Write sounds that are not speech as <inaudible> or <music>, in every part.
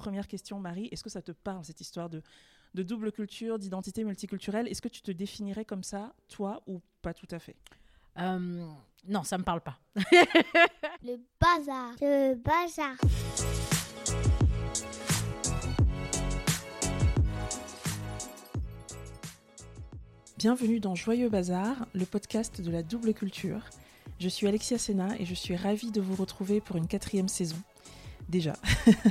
Première question, Marie, est-ce que ça te parle, cette histoire de, de double culture, d'identité multiculturelle? Est-ce que tu te définirais comme ça, toi, ou pas tout à fait? Euh, non, ça me parle pas. <laughs> Le bazar. Le bazar. Bienvenue dans Joyeux Bazar, le podcast de la double culture. Je suis Alexia Sena et je suis ravie de vous retrouver pour une quatrième saison. Déjà.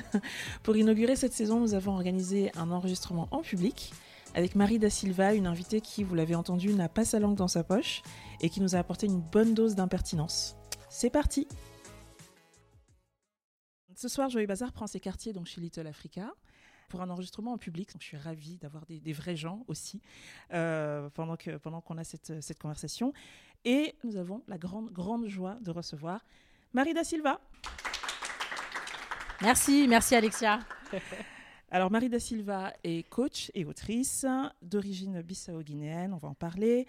<laughs> pour inaugurer cette saison, nous avons organisé un enregistrement en public avec Marie Da Silva, une invitée qui, vous l'avez entendu, n'a pas sa langue dans sa poche et qui nous a apporté une bonne dose d'impertinence. C'est parti Ce soir, Joyeux Bazar prend ses quartiers donc chez Little Africa pour un enregistrement en public. Je suis ravie d'avoir des, vrais gens aussi euh, pendant que pendant qu'on a cette, cette conversation. Et nous avons la grande grande joie de recevoir Marie Da Silva. Merci, merci Alexia. <laughs> Alors, Marie Da Silva est coach et autrice d'origine bissau-guinéenne, on va en parler.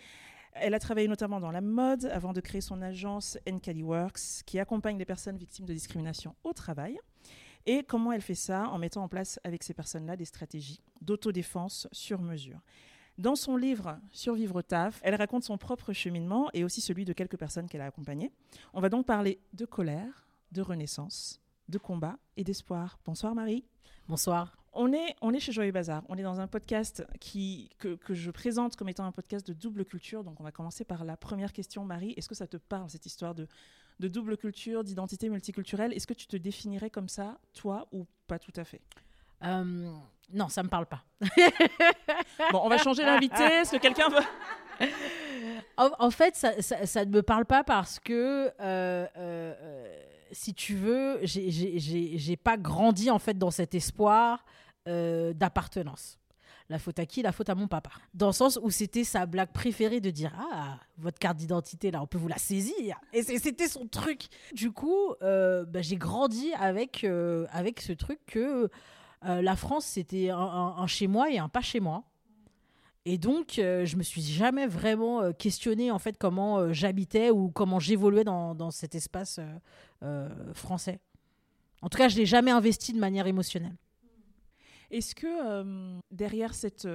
Elle a travaillé notamment dans la mode avant de créer son agence Nkali Works, qui accompagne les personnes victimes de discrimination au travail. Et comment elle fait ça En mettant en place avec ces personnes-là des stratégies d'autodéfense sur mesure. Dans son livre Survivre au taf, elle raconte son propre cheminement et aussi celui de quelques personnes qu'elle a accompagnées. On va donc parler de colère, de renaissance, de combat et d'espoir. Bonsoir Marie. Bonsoir. On est, on est chez Joyeux Bazar. On est dans un podcast qui, que, que je présente comme étant un podcast de double culture. Donc, on va commencer par la première question, Marie. Est-ce que ça te parle, cette histoire de, de double culture, d'identité multiculturelle? Est-ce que tu te définirais comme ça, toi, ou pas tout à fait? Euh, non, ça me parle pas. <laughs> Bon, on va changer l'invité. Est-ce que quelqu'un veut? En, en fait, ça, ne me parle pas parce que, euh, euh, si tu veux, j'ai- pas grandi en fait dans cet espoir euh, d'appartenance. La faute à qui? La faute à mon papa. Dans le sens où c'était sa blague préférée de dire Ah, votre carte d'identité, là, on peut vous la saisir. Et c'était son truc. Du coup, euh, bah, j'ai grandi avec, euh, avec ce truc que euh, la France, c'était un chez moi et un pas chez moi. Et donc, euh, je me suis jamais vraiment euh, questionné en fait comment euh, j'habitais ou comment j'évoluais dans, dans cet espace euh, euh, français. En tout cas, je l'ai jamais investi de manière émotionnelle. Est-ce que derrière cette,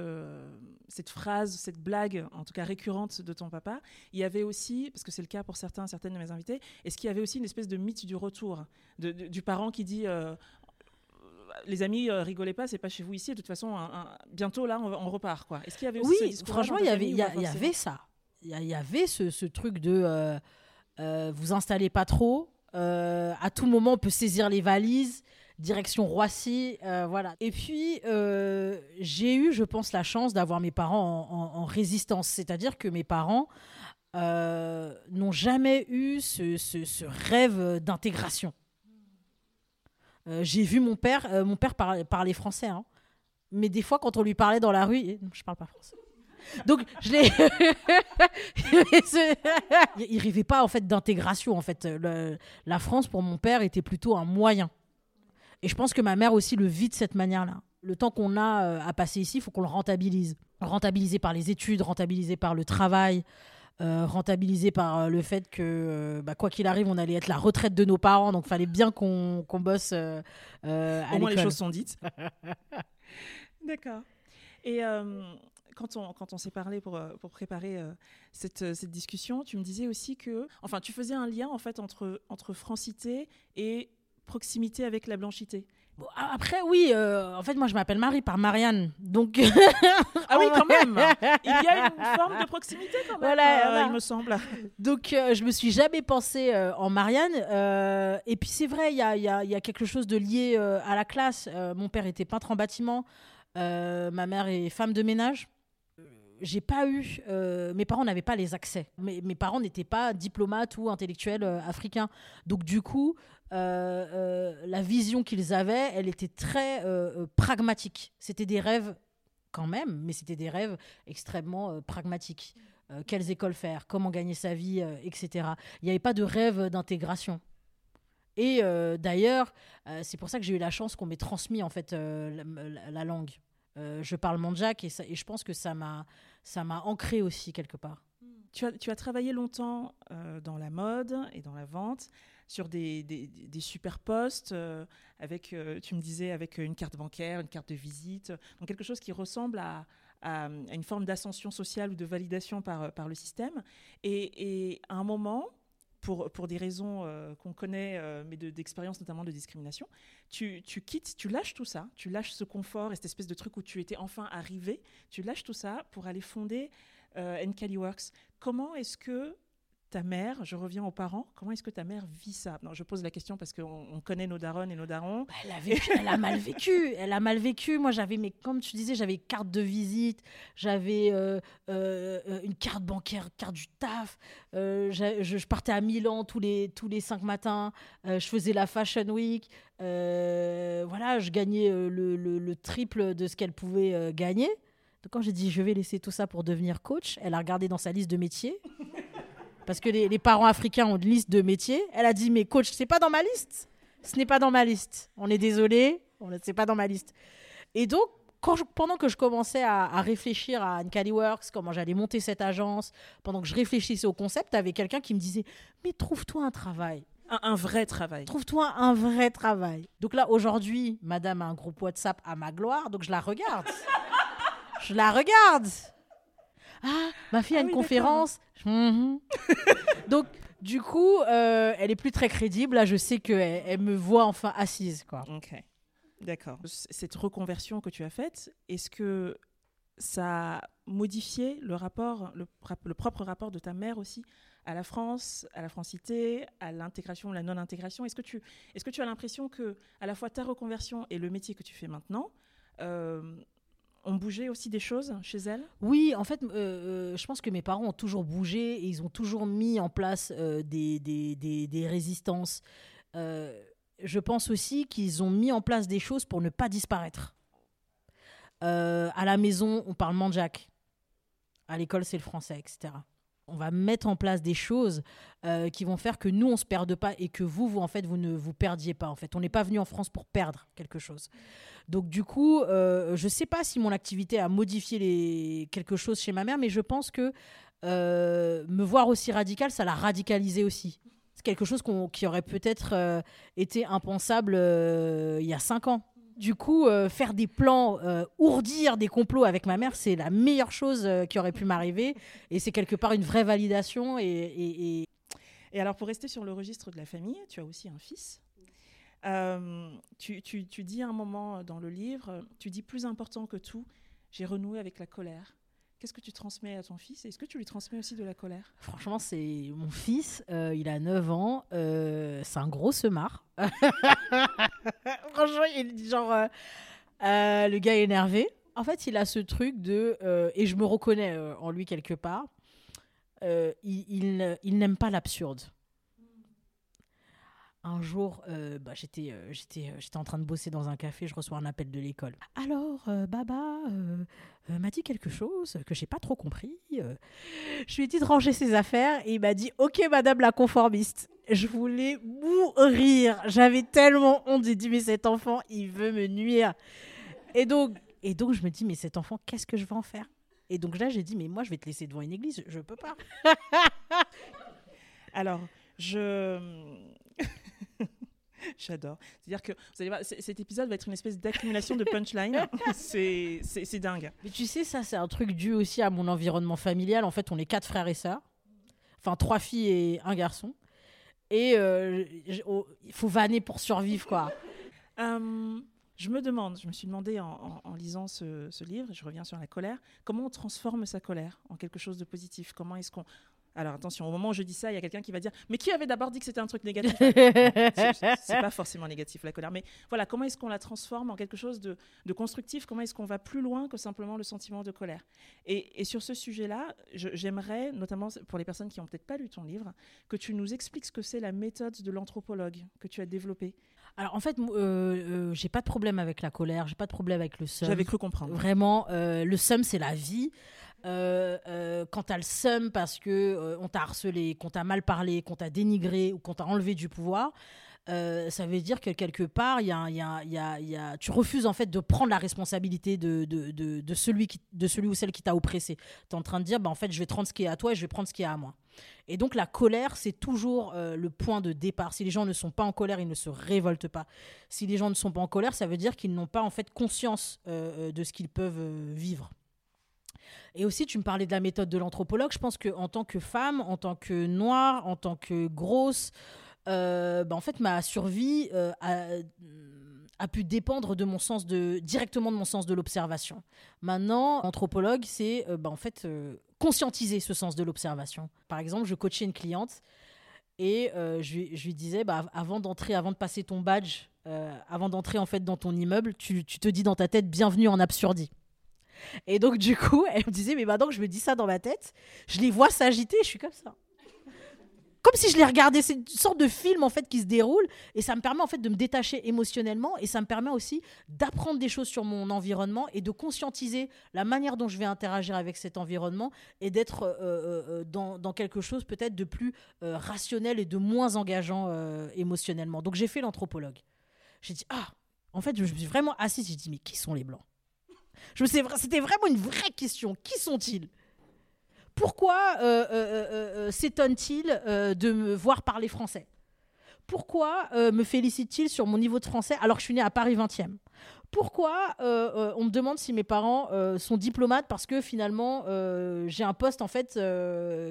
cette phrase, cette blague, en tout cas récurrente de ton papa, il y avait aussi, parce que c'est le cas pour certains, certaines de mes invités, est-ce qu'il y avait aussi une espèce de mythe du retour, du parent qui dit les amis, euh, rigolez pas, c'est pas chez vous ici, de toute façon, un- un- bientôt là, on, repart. Quoi. Est-ce qu'il y avait aussi ce Oui, discours-là franchement, il y avait, il y, avait ça. Il y, avait ce, ce truc de euh, euh, vous installez pas trop. euh, à tout moment, on peut saisir les valises. Direction Roissy, voilà. Et puis, j'ai eu, je pense, la chance d'avoir mes parents en, en- en résistance. C'est-à-dire que mes parents n'ont jamais eu ce, ce- ce rêve d'intégration. Euh, j'ai vu mon père, euh, mon père par- français, hein. mais des fois, quand on lui parlait dans la rue, et- non, je parle pas français. Donc, je l'ai. il <laughs> il rêvait pas en fait d'intégration. En fait, la France pour mon père était plutôt un moyen. Et je pense que ma mère aussi le vit de cette manière-là. Le temps qu'on a euh, à passer ici, il faut qu'on le rentabilise. Rentabilisé par les études, rentabilisé par le travail, euh, rentabilisé par euh, le fait que, euh, bah, quoi qu'il arrive, on allait être la retraite de nos parents. Donc, il fallait bien qu'on qu'on bosse euh, euh, à Au moins les choses sont dites. <laughs> D'accord. Et euh, quand on, quand on s'est parlé pour, pour préparer euh, cette, cette discussion, tu me disais aussi que, enfin, tu faisais un lien en fait entre, entre francité et proximité avec la blanchité. Bon, après, oui, euh, en fait, moi, je m'appelle Marie par Marianne. Donc, <laughs> Ah oui, quand même Il y a une <laughs> forme de proximité quand même, Voilà, euh, voilà. il me semble. donc euh, je me suis jamais pensée euh, en Marianne. et puis, c'est vrai, il y a, il y a- il y a quelque chose de lié à la classe. Mon père était peintre en bâtiment. ma mère est femme de ménage. J'ai pas eu. euh, mes parents n'avaient pas les accès. Mes, mes parents n'étaient pas diplomates ou intellectuels euh, africains. Donc, du coup, la vision qu'ils avaient, elle était très euh, euh, pragmatique. C'était des rêves quand même, mais c'était des rêves extrêmement euh, pragmatiques. Euh, quelles écoles faire, comment gagner sa vie, euh, etc. Il n'y avait pas de rêve d'intégration. Et euh, d'ailleurs, euh, c'est pour ça que j'ai eu la chance qu'on m'ait transmis en fait euh, la, la- la langue. Euh, je parle mandjak et, et je pense que ça m'a ça m'a ancré aussi quelque part. Tu as, travaillé longtemps euh, dans la mode et dans la vente. Sur des, des, super postes, euh, avec, euh, tu me disais, avec une carte bancaire, une carte de visite, donc quelque chose qui ressemble à, à, une forme d'ascension sociale ou de validation par, par le système. Et, et à un moment, pour, pour des raisons euh, qu'on connaît, euh, mais de- d'expérience notamment de discrimination, tu, tu quittes, tu lâches tout ça, tu lâches ce confort et cette espèce de truc où tu étais enfin arrivé, tu lâches tout ça pour aller fonder euh, Encali Works. Comment est-ce que ta mère, je reviens aux parents, comment est-ce que ta mère vit ça? Non, Je pose la question parce qu'on on connaît nos darons et nos darons. Bah, Elle a, vécu- elle a mal vécu. <laughs> Elle a mal vécu. Moi, j'avais, mais comme tu disais, j'avais carte de visite, j'avais euh, euh, une carte bancaire, carte du taf. euh, je, je partais à Milan tous les, tous les cinq matins. je faisais la Fashion Week. voilà, je gagnais le, le- le triple de ce qu'elle pouvait gagner. Donc, quand j'ai dit je vais laisser tout ça pour devenir coach, elle a regardé dans sa liste de métiers. <laughs> Parce que les, les parents africains ont une liste de métiers. Elle a dit mais coach, c'est pas dans ma liste ce n'est pas dans ma liste. On est désolé, on c'est pas dans ma liste. Et donc, quand je- pendant que je commençais à, à réfléchir à Uncali Works, comment j'allais monter cette agence, pendant que je réfléchissais au concept, avait quelqu'un qui me disait Mais trouve-toi un travail. Un, un vrai travail. Trouve-toi un vrai travail. Donc là, aujourd'hui, madame a un groupe WhatsApp à ma gloire, donc je la regarde. <laughs> je la regarde. Ah, ma fille Ah a une oui, d'accord. conférence. <laughs> Donc, du coup, euh, elle est plus très crédible. Là, je sais qu'elle elle me voit enfin assise. Quoi. Ok, d'accord. Cette reconversion que tu as faite, est-ce que ça a modifié le rapport, le, propre rapport de ta mère aussi à la France, à la francité, à l'intégration ou la non-intégration? Est-ce que tu, est-ce que tu as l'impression que à la fois ta reconversion et le métier que tu fais maintenant euh, ont bougé aussi des choses chez elle Oui, en fait, euh, euh, je pense que mes parents ont toujours bougé et ils ont toujours mis en place euh, des, résistances. Je pense aussi qu'ils ont mis en place des choses pour ne pas disparaître. À la maison, on parle manjac. À l'école, c'est le français, etc. On va mettre en place des choses euh, qui vont faire que nous, on se perde pas et que vous, vous, en fait, vous ne vous perdiez pas. En fait, on n'est pas venu en France pour perdre quelque chose. Donc du coup, euh, je sais pas si mon activité a modifié les... quelque chose chez ma mère, mais je pense que euh, me voir aussi radical, ça l'a radicalisé aussi. C'est quelque chose qui aurait peut-être euh, été impensable il y a cinq ans. Du coup, euh, faire des plans, euh, ourdir des complots avec ma mère, c'est la meilleure chose euh, qui aurait pu m'arriver. Et c'est quelque part une vraie validation. Et, et- et- alors, pour rester sur le registre de la famille, tu as aussi un fils. Tu, dis un moment dans le livre, tu dis plus important que tout, j'ai renoué avec la colère. Qu'est-ce que tu transmets à ton fils? Est-ce que tu lui transmets aussi de la colère? Franchement, c'est mon fils, euh, il a 9 ans, euh, c'est un gros semard. <laughs> Franchement, il est genre euh, le gars est énervé. En fait, il a ce truc de et je me reconnais en lui quelque part. il il n'aime pas l'absurde. Un jour, euh, bah, j'étais euh, euh, j'étais en train de bosser dans un café, je reçois un appel de l'école. Alors, Baba m'a dit quelque chose que j'ai pas trop compris. Je lui ai dit de ranger ses affaires et il m'a dit Ok, madame la conformiste. Je voulais mourir. J'avais tellement honte. J'ai dit Mais cet enfant, il veut me nuire. Et donc, et donc je me dis Mais cet enfant, qu'est-ce que je vais en faire? Et donc là, j'ai dit Mais moi, je vais te laisser devant une église. Je peux pas. <laughs> Alors, je. <laughs> J'adore. C'est-à-dire que vous allez voir, c- cet épisode va être une espèce d'accumulation de punchline. <laughs> c'est dingue. Mais tu sais, ça, c'est un truc dû aussi à mon environnement familial. En fait, on est quatre frères et sœurs. Enfin, trois filles et un garçon. Et euh, oh, il faut vanner pour survivre, quoi. <laughs> Euh, je me demande, je me suis demandé en, en- en lisant ce, ce livre, je reviens sur la colère, comment on transforme sa colère en quelque chose de positif? Comment est-ce qu'on. Alors attention, au moment où je dis ça, il y a quelqu'un qui va dire Mais qui avait d'abord dit que c'était un truc négatif? <laughs> C'est- pas forcément négatif la colère, mais voilà, comment est-ce qu'on la transforme en quelque chose de, de constructif? Comment est-ce qu'on va plus loin que simplement le sentiment de colère? Et, et sur ce sujet-là, je- j'aimerais, notamment pour les personnes qui n'ont peut-être pas lu ton livre, que tu nous expliques ce que c'est la méthode de l'anthropologue que tu as développée. Alors, en fait, euh, euh, j'ai pas de problème avec la colère, j'ai pas de problème avec le seum. J'avais cru comprendre. Vraiment, euh, le seum, c'est la vie. Euh, euh, quand t'as le seum parce que euh, on t'a harcelé, qu'on t'a mal parlé, qu'on t'a dénigré ou qu'on t'a enlevé du pouvoir, euh, ça veut dire que quelque part, y a, y a- y a- tu refuses en fait de prendre la responsabilité de, celui, qui, ou celle qui t'a oppressé. Tu es en train de dire, bah, en fait, je vais te rendre ce qui est à toi et je vais prendre ce qui est à moi. Et donc la colère, c'est toujours euh, le point de départ. Si les gens ne sont pas en colère, ils ne se révoltent pas. Si les gens ne sont pas en colère, ça veut dire qu'ils n'ont pas en fait conscience de ce qu'ils peuvent vivre. Et aussi, tu me parlais de la méthode de l'anthropologue. Je pense qu'en tant que femme, en tant que noire, en tant que grosse, euh, bah, en fait, ma survie euh, a, a pu dépendre de mon sens de directement de mon sens de l'observation. Maintenant, anthropologue, c'est euh, bah, en fait euh, conscientiser ce sens de l'observation. Par exemple, je coachais une cliente et euh, je, lui, disais, bah, avant d'entrer, avant de passer ton badge, euh, avant d'entrer en fait dans ton immeuble, tu, tu te dis dans ta tête, bienvenue en absurdie. Et donc, du coup, elle me disait, mais maintenant que je me dis ça dans ma tête, je les vois s'agiter, je suis comme ça. Comme si je les regardais, c'est une sorte de film en fait qui se déroule et ça me permet en fait de me détacher émotionnellement et ça me permet aussi d'apprendre des choses sur mon environnement et de conscientiser la manière dont je vais interagir avec cet environnement et d'être euh, euh, euh, dans, quelque chose peut-être de plus rationnel et de moins engageant émotionnellement. Donc j'ai fait l'anthropologue. J'ai dit ah, en fait je me suis vraiment assise, j'ai dit mais qui sont les blancs? Je C'était vraiment une vraie question. Qui sont-ils? Pourquoi euh, euh, euh, euh, s'étonne-t-il euh, de me voir parler français? Pourquoi me félicite-t-il sur mon niveau de français alors que je suis née à Paris 20e Pourquoi on me demande si mes parents sont diplomates parce que finalement j'ai un poste en fait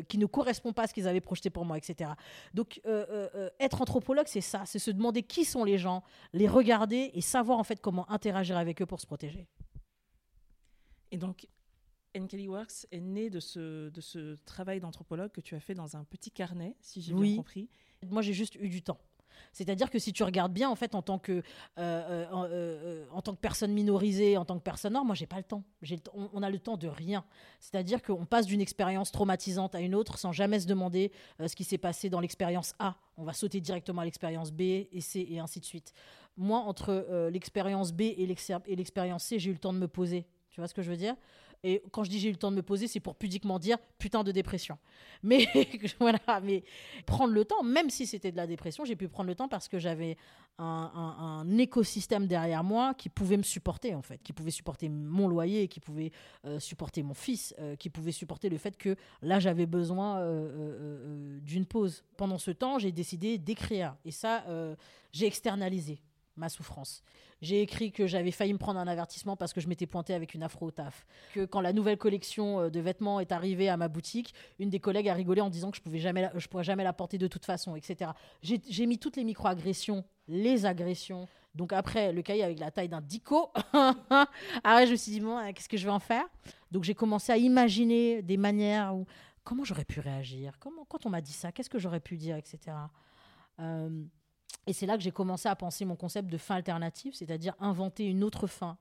qui ne correspond pas à ce qu'ils avaient projeté pour moi, etc. Donc être anthropologue, c'est ça, c'est se demander qui sont les gens, les regarder et savoir en fait comment interagir avec eux pour se protéger. Et donc, Kelly Works est né de ce, de ce travail d'anthropologue que tu as fait dans un petit carnet, si j'ai Oui. bien compris. Moi, j'ai juste eu du temps. C'est-à-dire que si tu regardes bien, en fait, en tant que, euh, euh, euh, en tant que personne minorisée, en tant que personne noire, moi, j'ai pas le temps. Le on, on a le temps de rien. C'est-à-dire qu'on passe d'une expérience traumatisante à une autre sans jamais se demander ce qui s'est passé dans l'expérience A. On va sauter directement à l'expérience B et C et ainsi de suite. Moi, entre l'expérience B et l'expérience C, j'ai eu le temps de me poser. Tu vois ce que je veux dire? Et quand je dis j'ai eu le temps de me poser, c'est pour pudiquement dire putain de dépression. <laughs> Mais <laughs> voilà, mais prendre le temps, même si c'était de la dépression, j'ai pu prendre le temps parce que j'avais un, écosystème derrière moi qui pouvait me supporter en fait, qui pouvait supporter mon loyer, qui pouvait euh, supporter mon fils, euh, qui pouvait supporter le fait que là j'avais besoin euh, d'une pause. Pendant ce temps, j'ai décidé d'écrire et ça, j'ai externalisé ma souffrance. J'ai écrit que j'avais failli me prendre un avertissement parce que je m'étais pointée avec une afro au taf. Que quand la nouvelle collection euh, de vêtements est arrivée à ma boutique, une des collègues a rigolé en disant que je pouvais pourrais jamais la porter de toute façon, etc. J'ai mis toutes les micro-agressions, les agressions. Donc après, le cahier avec la taille d'un dico. <laughs> ah je me suis dit, bon, qu'est-ce que je vais en faire? Donc j'ai commencé à imaginer des manières où comment j'aurais pu réagir, comment, quand on m'a dit ça, qu'est-ce que j'aurais pu dire, etc. et c'est là que j'ai commencé à penser mon concept de fin alternative, c'est-à-dire inventer une autre fin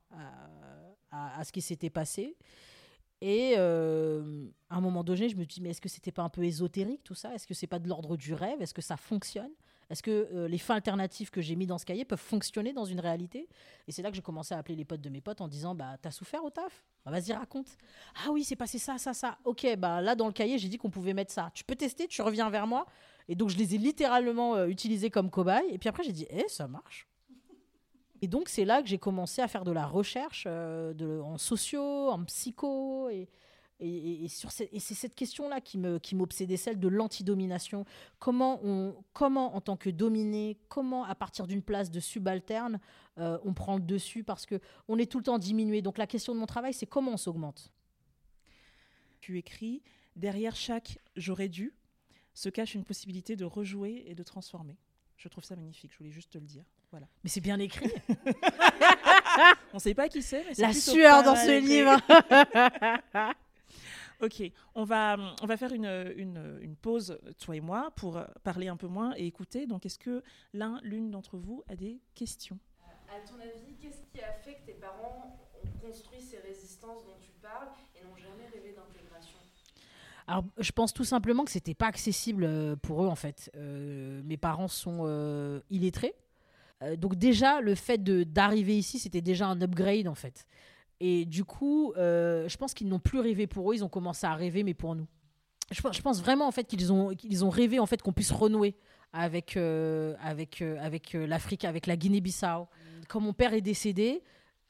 à, ce qui s'était passé. Et euh, à un moment donné, je me dis, mais est-ce que c'était pas un peu ésotérique tout ça? Est-ce que c'est pas de l'ordre du rêve? Est-ce que ça fonctionne? Est-ce que euh, les fins alternatives que j'ai mis dans ce cahier peuvent fonctionner dans une réalité? Et c'est là que j'ai commencé à appeler les potes de mes potes en disant, bah t'as souffert au taf? Bah, Vas-y raconte. Ah oui, c'est passé ça, ça, ça. Ok, bah là dans le cahier, j'ai dit qu'on pouvait mettre ça. Tu peux tester, tu reviens vers moi. Et donc je les ai littéralement euh, utilisés comme cobayes. Et puis après, j'ai dit, eh, ça marche. Et donc, c'est là que j'ai commencé à faire de la recherche euh, en sociaux, en psycho. Et, et, c'est cette question-là qui me- qui m'obsédait, celle de l'antidomination. Comment, on, comment, en tant que dominé, comment, à partir d'une place de subalterne, euh, on prend le dessus? Parce qu'on est tout le temps diminué. Donc, la question de mon travail, c'est comment on s'augmente? Tu écris Derrière chaque j'aurais dû se cache une possibilité de rejouer et de transformer. Je trouve ça magnifique, je voulais juste te le dire. Voilà. Mais c'est bien écrit. <laughs> On ne sait pas qui c'est, mais c'est La sueur dans ce livre. <laughs> Ok, on va, on va faire une, une, une pause, toi et moi, pour parler un peu moins et écouter. Donc, est-ce que l'un, l'une d'entre vous a des questions? À ton avis, qu'est-ce qui a fait que tes parents ont construit ces résistances dont tu parles et n'ont jamais rêvé d'intégration Alors, je pense tout simplement que c'était pas accessible euh, pour eux en fait. Euh, mes parents sont euh, illettrés, Euh, donc déjà le fait d'arriver ici, c'était déjà un upgrade en fait. Et du coup, je pense qu'ils n'ont plus rêvé pour eux, ils ont commencé à rêver mais pour nous. Je, pense- vraiment en fait qu'ils ont ont rêvé en fait qu'on puisse renouer avec, avec, avec l'Afrique, avec la Guinée-Bissau. Quand mon père est décédé,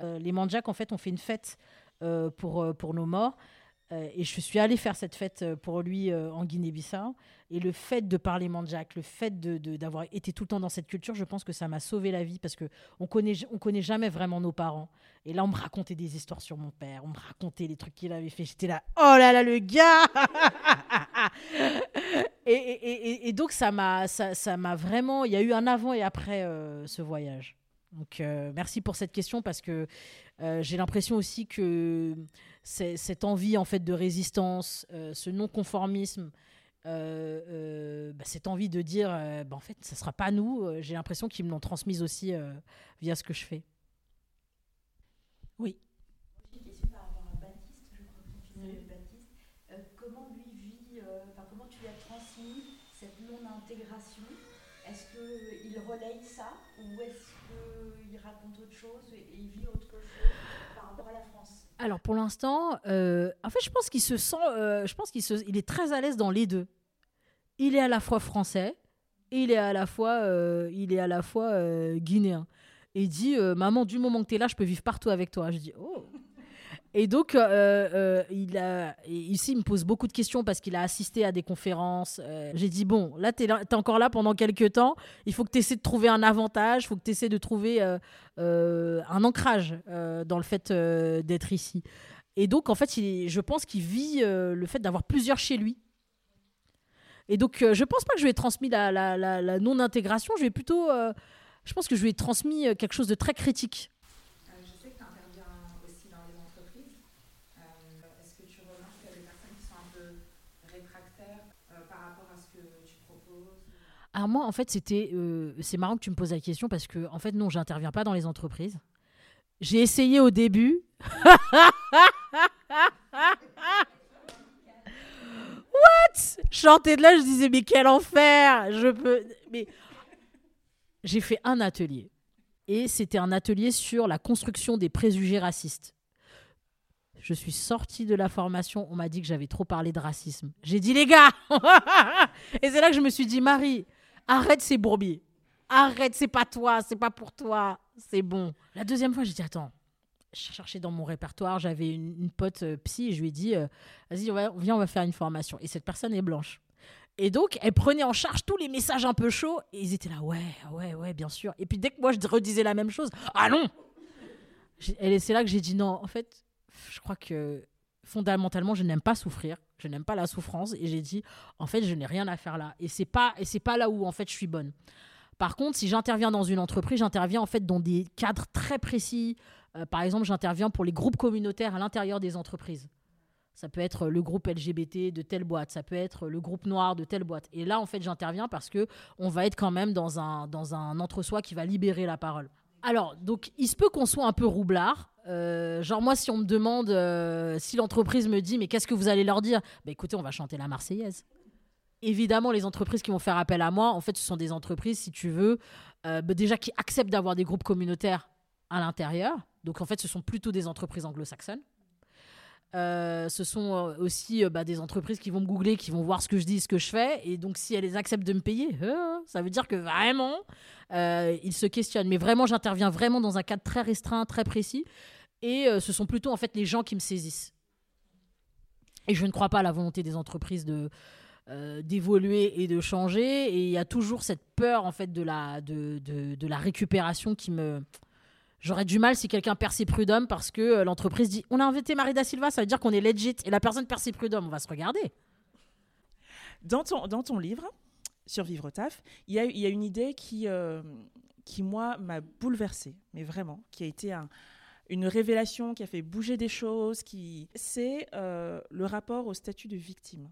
les Mandjaks, en fait, ont fait une fête pour, pour nos morts. Euh, et je suis allée faire cette fête euh, pour lui euh, en Guinée-Bissau. Et le fait de parler Mandjak, le fait de- de- d'avoir été tout le temps dans cette culture, je pense que ça m'a sauvé la vie parce que on connaît, on connaît jamais vraiment nos parents. Et là, on me racontait des histoires sur mon père, on me racontait les trucs qu'il avait fait. J'étais là, oh là là, le gars <laughs> et, donc, ça m'a ça, ça vraiment. Il y a eu un avant et après ce voyage. Donc, euh, merci pour cette question parce que euh, j'ai l'impression aussi que cette envie en fait de résistance, euh, ce non-conformisme, euh, euh, bah, cette envie de dire, euh, bah, en fait, ça sera pas nous. j'ai l'impression qu'ils me l'ont transmise aussi via ce que je fais. Oui. Comment lui vit, comment tu lui as transmis cette non-intégration? Est-ce qu'il relaye ça ou est-ce qu'il raconte autre chose et il vit autre chose par rapport à la France Alors pour l'instant, euh, en fait, je pense qu'il se sent, euh, je pense qu'il se, il est très à l'aise dans les deux. Il est à la fois français et il est à la fois, euh, il est à la fois guinéen. Et il dit, maman, du moment que tu es là, je peux vivre partout avec toi. Je dis, oh. Et donc, euh, euh, il a, et ici, il me pose beaucoup de questions parce qu'il a assisté à des conférences. Euh, J'ai dit, bon, là, tu es, encore là pendant quelques temps. Il faut que tu essaies de trouver un avantage. Il faut que tu essaies de trouver euh, euh, un ancrage euh, dans le fait euh, d'être ici. Et donc, en fait, il- je pense qu'il vit euh, le fait d'avoir plusieurs chez lui. Et donc, euh, je pense pas que je lui ai transmis la, non-intégration. Je ai plutôt. euh, je pense que je lui ai transmis euh, quelque chose de très critique. Euh, je sais que tu interviens aussi dans les entreprises. Euh, Est-ce que tu remarques qu'il y a des personnes qui sont un peu réfractaires euh, par rapport à ce que tu proposes Alors moi, en fait, c'était, euh, c'est marrant que tu me poses la question parce que, en fait, non, j'interviens pas dans les entreprises. J'ai essayé au début. <laughs> What? Sortais de là, je disais mais quel enfer Je peux. Mais j'ai fait un atelier et c'était un atelier sur la construction des préjugés racistes. Je suis sortie de la formation, on m'a dit que j'avais trop parlé de racisme. J'ai dit les gars <laughs> Et c'est là que je me suis dit Marie, arrête ces bourbiers. Arrête, c'est pas toi, c'est pas pour toi, c'est bon. La deuxième fois, j'ai dit attends. Je cherchais dans mon répertoire, j'avais une, pote euh, psy et je lui ai dit euh, vas-y, viens, on va faire une formation. Et cette personne est blanche. Et donc, elle prenait en charge tous les messages un peu chauds et ils étaient là ouais, ouais, ouais, bien sûr. Et puis dès que moi je redisais la même chose, ah non Et c'est là que j'ai dit non, en fait, je crois que fondamentalement, je n'aime pas souffrir, je n'aime pas la souffrance et j'ai dit en fait, je n'ai rien à faire là et c'est pas et c'est pas là où en fait je suis bonne. Par contre, si j'interviens dans une entreprise, j'interviens en fait dans des cadres très précis. Euh, par exemple, j'interviens pour les groupes communautaires à l'intérieur des entreprises. Ça peut être le groupe LGBT de telle boîte, ça peut être le groupe noir de telle boîte. Et là, en fait, j'interviens parce que on va être quand même dans un, dans un entre-soi qui va libérer la parole. Alors, donc, il se peut qu'on soit un peu roublard. Euh, genre, moi, si on me demande, euh, si l'entreprise me dit, mais qu'est-ce que vous allez leur dire? Bah, Écoutez, on va chanter la Marseillaise. Évidemment, les entreprises qui vont faire appel à moi, en fait, ce sont des entreprises, si tu veux, euh, bah, déjà qui acceptent d'avoir des groupes communautaires à l'intérieur. Donc, en fait, ce sont plutôt des entreprises anglo-saxonnes. Euh, ce sont euh, aussi euh, bah, des entreprises qui vont me googler, qui vont voir ce que je dis, ce que je fais. Et donc, si elles acceptent de me payer, euh, ça veut dire que vraiment, ils se questionnent. Mais vraiment, j'interviens vraiment dans un cadre très restreint, très précis. Et ce sont plutôt en fait les gens qui me saisissent. Et je ne crois pas à la volonté des entreprises de d'évoluer et de changer. Et il y a toujours cette peur en fait de la de, de la récupération qui me J'aurais du mal si quelqu'un perd ses prud'hommes parce que euh, l'entreprise dit on a invité Marie da Silva, ça veut dire qu'on est legit. Et la personne perd ses prud'hommes, on va se regarder. Dans ton, dans ton livre, Survivre au taf, il y a, y a une idée qui, euh, qui moi, m'a bouleversée, mais vraiment, qui a été un- une révélation, qui a fait bouger des choses, qui... c'est euh, le rapport au statut de victime.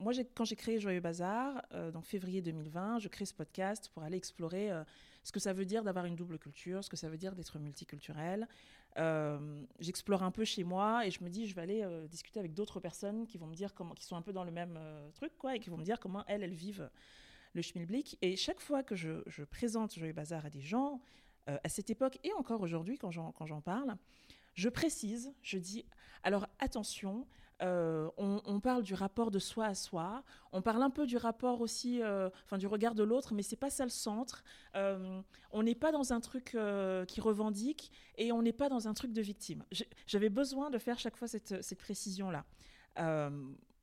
Moi, quand j'ai créé Joyeux Bazar, euh, donc février 2020, je crée ce podcast pour aller explorer euh, ce que ça veut dire d'avoir une double culture, ce que ça veut dire d'être multiculturel. Euh, J'explore un peu chez moi et je me dis, je vais aller euh, discuter avec d'autres personnes qui vont me dire comment, qui sont un peu dans le même truc, quoi, et qui vont me dire comment elles, elles vivent le schmilblick. Et chaque fois que je, présente Joyeux Bazar à des gens, à cette époque et encore aujourd'hui, quand j'en parle, je précise, je dis, alors attention, euh, on, parle du rapport de soi à soi, on parle un peu du rapport aussi, euh, enfin du regard de l'autre, mais c'est pas ça le centre. Euh, on n'est pas dans un truc qui revendique et on n'est pas dans un truc de victime. J'avais besoin de faire chaque fois cette, précision-là.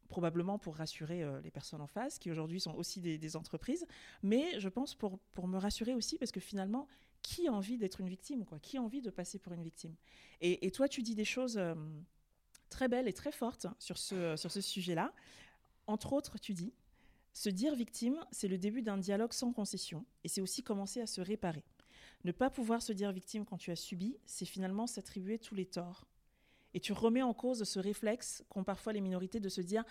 Probablement pour rassurer les personnes en face, qui aujourd'hui sont aussi des, entreprises, mais je pense pour, me rassurer aussi, parce que finalement, qui a envie d'être une victime quoi? Qui a envie de passer pour une victime? Et, toi, tu dis des choses très belles et très fortes sur ce, sur ce sujet-là. Entre autres, tu dis, se dire victime, c'est le début d'un dialogue sans concession, et c'est aussi commencer à se réparer. Ne pas pouvoir se dire victime quand tu as subi, c'est finalement s'attribuer tous les torts. Et tu remets en cause ce réflexe qu'ont parfois les minorités de se dire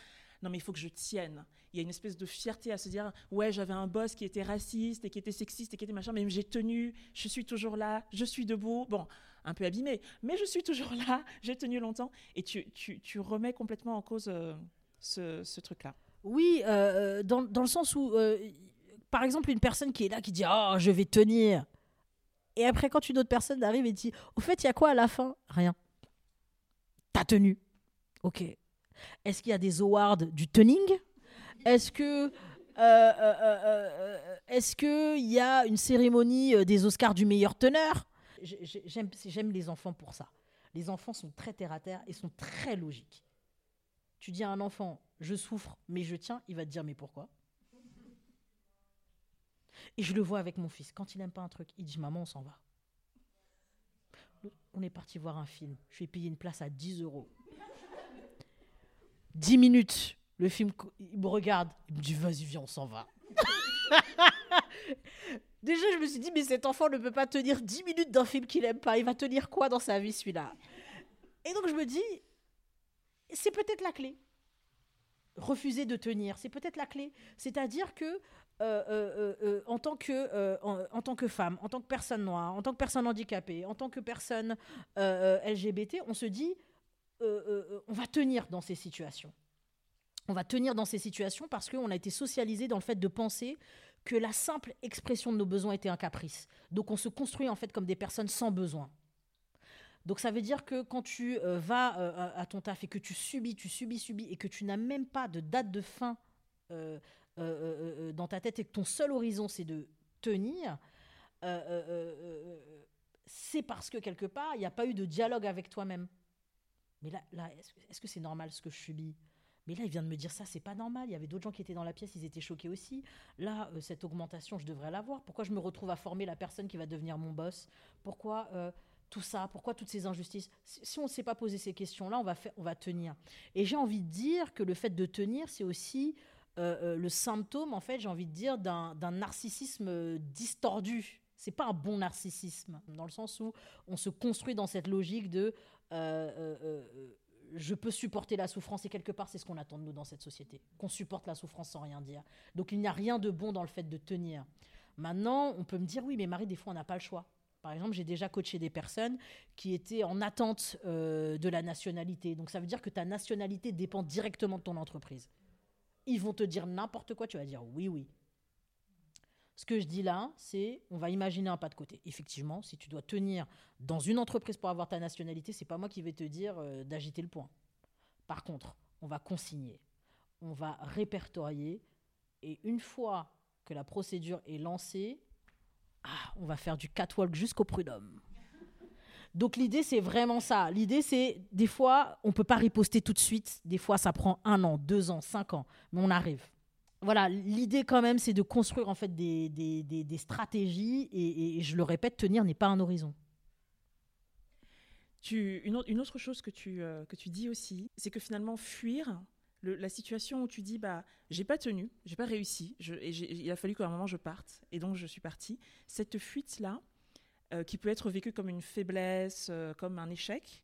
non mais il faut que je tienne. Il y a une espèce de fierté à se dire ouais j'avais un boss qui était raciste et qui était sexiste et qui était machin mais j'ai tenu, je suis toujours là, je suis debout. Bon, un peu abîmé, mais je suis toujours <laughs> là, j'ai tenu longtemps. Et tu, remets complètement en cause euh, ce, truc-là. Oui, euh, dans, dans le sens où, euh, par exemple, une personne qui est là, qui dit Oh, je vais tenir. Et après, quand une autre personne arrive et dit Au fait, il y a quoi à la fin? Rien. T'as tenu. Ok. Est-ce qu'il y a des awards du tuning? Est-ce que. euh, euh, euh, euh, Est-ce qu'il y a une cérémonie euh, des Oscars du meilleur teneur? J'aime les enfants pour ça. Les enfants sont très terre à terre et sont très logiques. Tu dis à un enfant, je souffre, mais je tiens, il va te dire, mais pourquoi? Et je le vois avec mon fils. Quand il n'aime pas un truc, il dit, maman, on s'en va. On est parti voir un film. Je lui ai payé une place à 10 euros. 10 minutes. Le film, il me regarde. Il me dit, vas-y, viens, on s'en va. <laughs> Déjà, je me suis dit, mais cet enfant ne peut pas tenir 10 minutes d'un film qu'il n'aime pas. Il va tenir quoi dans sa vie, celui-là? Et donc, je me dis, c'est peut-être la clé. Refuser de tenir, c'est peut-être la clé. C'est-à-dire que, euh, euh, euh, en, tant que en, tant que femme, en tant que personne noire, en tant que personne handicapée, en tant que personne LGBT, on se dit, on va tenir dans ces situations. On va tenir dans ces situations parce qu'on a été socialisé dans le fait de penser que la simple expression de nos besoins était un caprice. Donc on se construit en fait comme des personnes sans besoin. Donc ça veut dire que quand tu euh, vas euh, à ton taf et que tu subis, tu subis, subis, et que tu n'as même pas de date de fin euh, dans ta tête et que ton seul horizon c'est de tenir, c'est parce que quelque part il n'y a pas eu de dialogue avec toi-même. Mais là, est-ce que c'est normal ce que je subis? Mais là, il vient de me dire ça, c'est pas normal. Il y avait d'autres gens qui étaient dans la pièce, ils étaient choqués aussi. Là, euh, cette augmentation, je devrais l'avoir. Pourquoi je me retrouve à former la personne qui va devenir mon boss? Pourquoi euh, tout ça? Pourquoi toutes ces injustices? Si on ne s'est pas posé ces questions-là, on va, on va tenir. Et j'ai envie de dire que le fait de tenir, c'est aussi euh, le symptôme, en fait, j'ai envie de dire, d'un narcissisme distordu. C'est pas un bon narcissisme, dans le sens où on se construit dans cette logique de je peux supporter la souffrance et quelque part c'est ce qu'on attend de nous dans cette société, qu'on supporte la souffrance sans rien dire. Donc il n'y a rien de bon dans le fait de tenir. Maintenant, on peut me dire oui, mais Marie, des fois on n'a pas le choix. Par exemple, j'ai déjà coaché des personnes qui étaient en attente euh, de la nationalité. Donc ça veut dire que ta nationalité dépend directement de ton entreprise. Ils vont te dire n'importe quoi, tu vas dire oui, oui. Ce que je dis là, c'est on va imaginer un pas de côté. Effectivement, si tu dois tenir dans une entreprise pour avoir ta nationalité, c'est pas moi qui vais te dire euh, d'agiter le point. Par contre, on va consigner, on va répertorier, et une fois que la procédure est lancée, ah, on va faire du catwalk jusqu'au prud'homme. Donc l'idée, c'est vraiment ça. L'idée, c'est des fois, on peut pas riposter tout de suite. Des fois, ça prend un an, deux ans, cinq ans, mais on arrive. Voilà, l'idée quand même, c'est de construire en fait des, des, des- stratégies et, je le répète, tenir n'est pas un horizon. Tu, une, autre, une autre chose que tu, euh, que tu dis aussi, c'est que finalement, fuir la situation où tu dis bah j'ai pas tenu, j'ai pas réussi, et il a fallu qu'à un moment je parte, et donc je suis partie. Cette fuite-là, euh, qui peut être vécue comme une faiblesse, euh, comme un échec,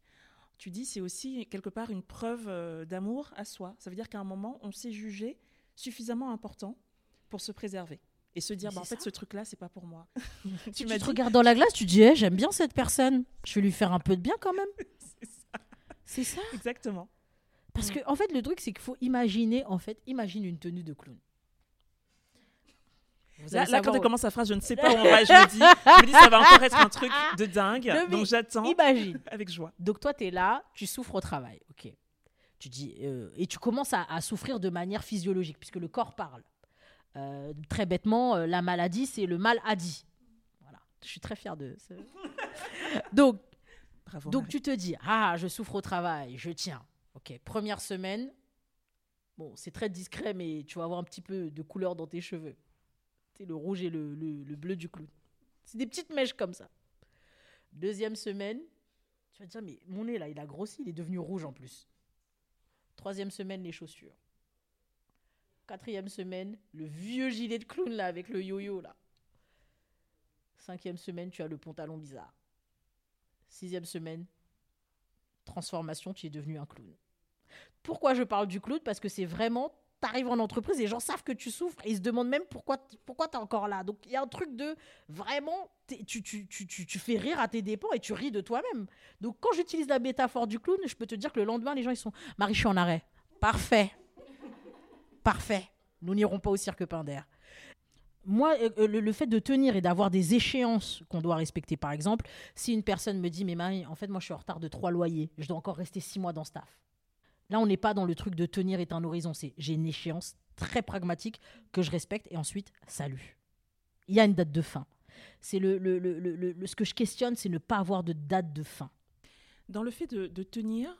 tu dis c'est aussi quelque part une preuve d'amour à soi. Ça veut dire qu'à un moment, on s'est jugé suffisamment important pour se préserver. Et se dire, bah, en fait, ce truc-là, c'est pas pour moi. <laughs> Tu, te regardes dans la glace, tu te dis Eh, j'aime bien cette personne, je vais lui faire un peu de bien quand même. <laughs> C'est ça. Ça. Exactement. Parce que en fait, le truc, c'est qu'il faut imaginer, en fait, imagine une tenue de clown. Vous Là, allez là, quand elle où- commence sa phrase, je ne sais pas où on va. Je me dis, je me dis, ça va encore être un truc <laughs> de dingue. Donc j'attends Imagine. avec joie. Donc toi, tu es là, tu souffres au travail, ok. Tu dis, euh, et tu commences à, à souffrir de manière physiologique, puisque le corps parle. Euh, très bêtement, euh, la maladie, c'est le mal a dit. Voilà. Je suis très fière de ce... <laughs> Donc, Bravo. donc Marie. tu te dis, ah, je souffre au travail, je tiens. Ok, première semaine, bon, c'est très discret, mais tu vas avoir un petit peu de couleur dans tes cheveux. C'est le rouge et le, le- le bleu du clown. C'est des petites mèches comme ça. Deuxième semaine, tu vas te dire, mais mon nez là, il a grossi, il est devenu rouge en plus. Troisième semaine, les chaussures. Quatrième semaine, le vieux gilet de clown là avec le yo-yo là. Cinquième semaine, tu as le pantalon bizarre. Sixième semaine, transformation, tu es devenu un clown. Pourquoi je parle du clown? Parce que c'est vraiment, tu arrives en entreprise, les gens savent que tu souffres et ils se demandent même pourquoi, pourquoi tu es encore là. Donc il y a un truc de vraiment, tu, fais rire à tes dépens et tu ris de toi-même. Donc quand j'utilise la métaphore du clown, je peux te dire que le lendemain, les gens ils sont Marie, je suis en arrêt. Parfait. Parfait. Nous n'irons pas au cirque Pinder. Moi, euh, euh, le, le fait de tenir et d'avoir des échéances qu'on doit respecter, par exemple, si une personne me dit, mais Marie, en fait, moi, je suis en retard de trois loyers, je dois encore rester six mois dans staff. Là, on n'est pas dans le truc de tenir est un horizon. C'est j'ai une échéance très pragmatique que je respecte et ensuite, salut. Il y a une date de fin. C'est le, le- le- le- ce que je questionne, c'est ne pas avoir de date de fin. Dans le fait de, tenir,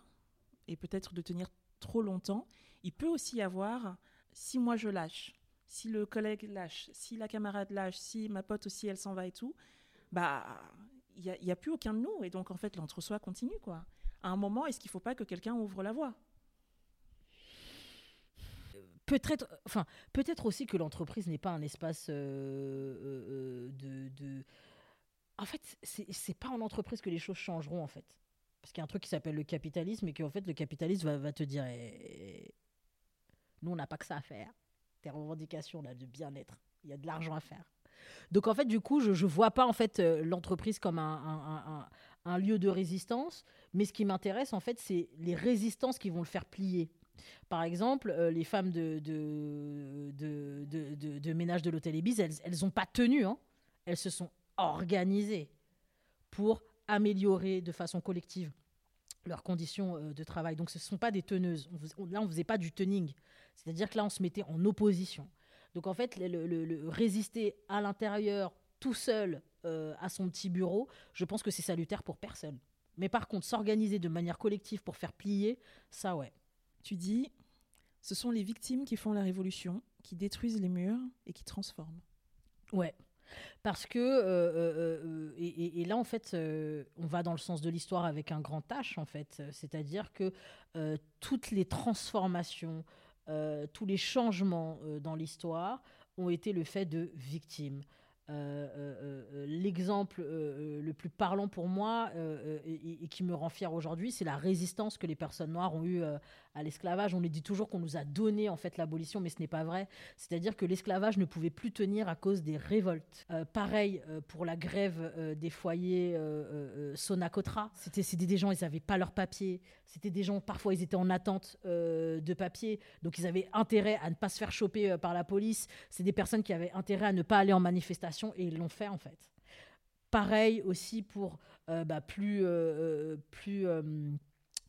et peut-être de tenir trop longtemps, il peut aussi y avoir, si moi je lâche, si le collègue lâche, si la camarade lâche, si ma pote aussi elle s'en va et tout, bah il n'y a, a plus aucun de nous. Et donc en fait l'entre-soi continue quoi. À un moment, est-ce qu'il ne faut pas que quelqu'un ouvre la voie? Peut-être enfin peut-être aussi que l'entreprise n'est pas un espace euh, euh, euh, de, en fait c'est pas en entreprise que les choses changeront en fait. Parce qu'il y a un truc qui s'appelle le capitalisme et qu'en fait le capitalisme va, te dire Eh, eh, nous on n'a pas que ça à faire. Tes revendications là de bien-être. Il y a de l'argent à faire. Donc en fait du coup je je vois pas en fait l'entreprise comme un- un lieu de résistance. Mais ce qui m'intéresse en fait c'est les résistances qui vont le faire plier par exemple, euh, les femmes de, ménage de l'hôtel Ibis, elles n'ont pas tenu. hein. Elles se sont organisées pour améliorer de façon collective leurs conditions euh, de travail. Donc ce ne sont pas des teneuses. Là, on ne faisait pas du tuning. C'est-à-dire que là, on se mettait en opposition. Donc en fait, résister à l'intérieur, tout seul, euh, à son petit bureau, je pense que c'est salutaire pour personne. Mais par contre, s'organiser de manière collective pour faire plier, ça ouais. Tu dis, ce sont les victimes qui font la révolution, qui détruisent les murs et qui transforment. Ouais. Parce que, euh, euh, euh, et, là, en fait, on va dans le sens de l'histoire avec un grand H, en fait. C'est-à-dire que toutes les transformations, tous les changements dans l'histoire ont été le fait de victimes. L'exemple le plus parlant pour moi et, et- qui me rend fier aujourd'hui, c'est la résistance que les personnes noires ont eue à l'esclavage. On nous dit toujours qu'on nous a donné en fait l'abolition, mais ce n'est pas vrai. C'est-à-dire que l'esclavage ne pouvait plus tenir à cause des révoltes. Euh, pareil euh, pour la grève euh, des foyers Sonacotra. C'était des gens, ils n'avaient pas leur papier. C'était des gens, parfois, ils étaient en attente de papier. Donc, ils avaient intérêt à ne pas se faire choper par la police. C'est des personnes qui avaient intérêt à ne pas aller en manifestation et ils l'ont fait, en fait. Pareil aussi pour bah, plus, plus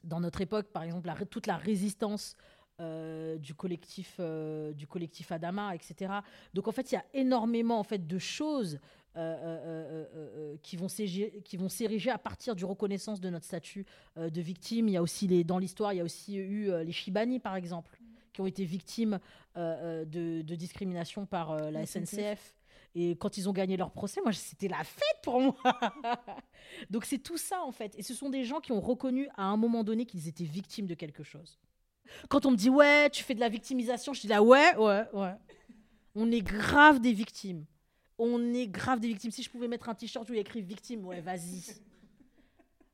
dans notre époque, par exemple, la toute la résistance euh, du collectif euh, du collectif Adama, etc. Donc en fait, il y a énormément en fait de choses euh, qui vont s'égi- qui vont s'ériger à partir du reconnaissance de notre statut de victime. Il y a aussi les dans l'histoire, il y a aussi eu les Shibani par exemple, qui ont été victimes de, de discrimination par La SNCF. Et quand ils ont gagné leur procès, moi, c'était la fête pour moi. <laughs> Donc c'est tout ça en fait. Et ce sont des gens qui ont reconnu à un moment donné qu'ils étaient victimes de quelque chose. Quand on me dit ouais, tu fais de la victimisation, je dis là ouais, ouais, ouais. On est grave des victimes. On est grave des victimes. Si je pouvais mettre un t-shirt où il y a écrit victime, ouais, vas-y.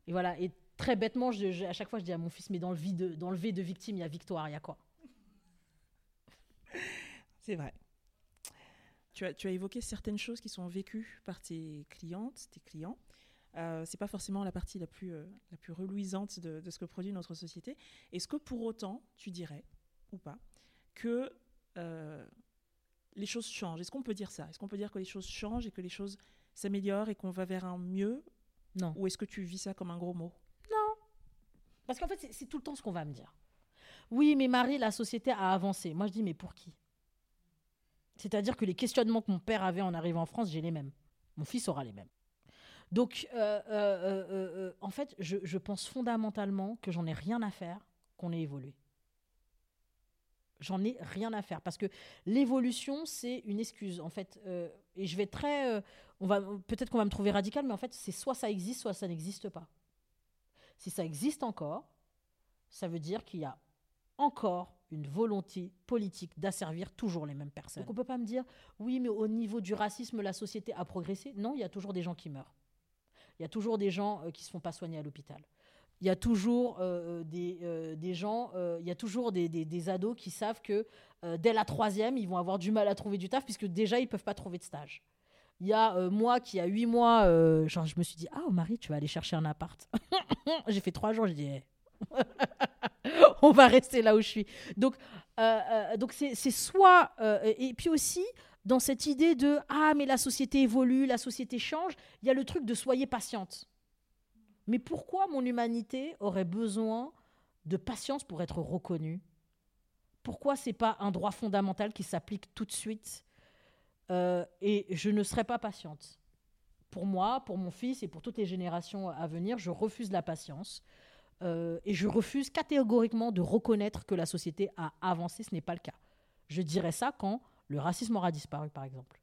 Et voilà. Et très bêtement, à chaque fois, je dis à mon fils, mais dans le, vide, dans le V de victime, il y a victoire, il y a quoi? C'est vrai. Tu as, tu as évoqué certaines choses qui sont vécues par tes clientes, tes clients. Euh, c'est pas forcément la partie la plus, euh, la plus reluisante de, de ce que produit notre société. Est-ce que pour autant, tu dirais, ou pas, que euh, les choses changent? Est-ce qu'on peut dire ça? Est-ce qu'on peut dire que les choses changent et que les choses s'améliorent et qu'on va vers un mieux? Non. Ou est-ce que tu vis ça comme un gros mot? Parce qu'en fait, c'est tout le temps ce qu'on va me dire. oui, mais Marie, la société a avancé. Moi, je dis, mais pour qui? C'est-à-dire que les questionnements que mon père avait en arrivant en France, j'ai les mêmes. Mon fils aura les mêmes. Donc, euh, euh, euh, en fait, je, pense fondamentalement que j'en ai rien à faire qu'on ait évolué. J'en ai rien à faire parce que l'évolution, c'est une excuse. En fait, et je vais très. on peut-être qu'on va me trouver radical, mais en fait, c'est soit ça existe, soit ça n'existe pas. Si ça existe encore, ça veut dire qu'il y a encore une volonté politique d'asservir toujours les mêmes personnes. Donc on peut pas me dire oui, mais au niveau du racisme, la société a progressé. Non, il y a toujours des gens qui meurent. Il y a toujours des gens euh, qui se font pas soigner à l'hôpital. Il y a toujours euh, des, euh, des gens, euh, il y a toujours des, des- des ados qui savent que dès la troisième, ils vont avoir du mal à trouver du taf puisque déjà, ils peuvent pas trouver de stage. Il y a moi qui, a huit mois, genre, je me suis dit, ah, Marie, tu vas aller chercher un appart. <laughs> j'ai fait trois jours, j'ai dit, Eh. <laughs> on va rester là où je suis. Donc, euh, euh, donc c'est soit. euh, et puis aussi, dans cette idée de, ah, mais la société évolue, la société change, il y a le truc de soyez patiente. Mais pourquoi mon humanité aurait besoin de patience pour être reconnue? Pourquoi c'est pas un droit fondamental qui s'applique tout de suite Et je ne serai pas patiente? Pour moi, pour mon fils et pour toutes les générations à venir, je refuse la patience. Euh, et je refuse catégoriquement de reconnaître que la société a avancé. Ce n'est pas le cas. Je dirais ça quand le racisme aura disparu, par exemple.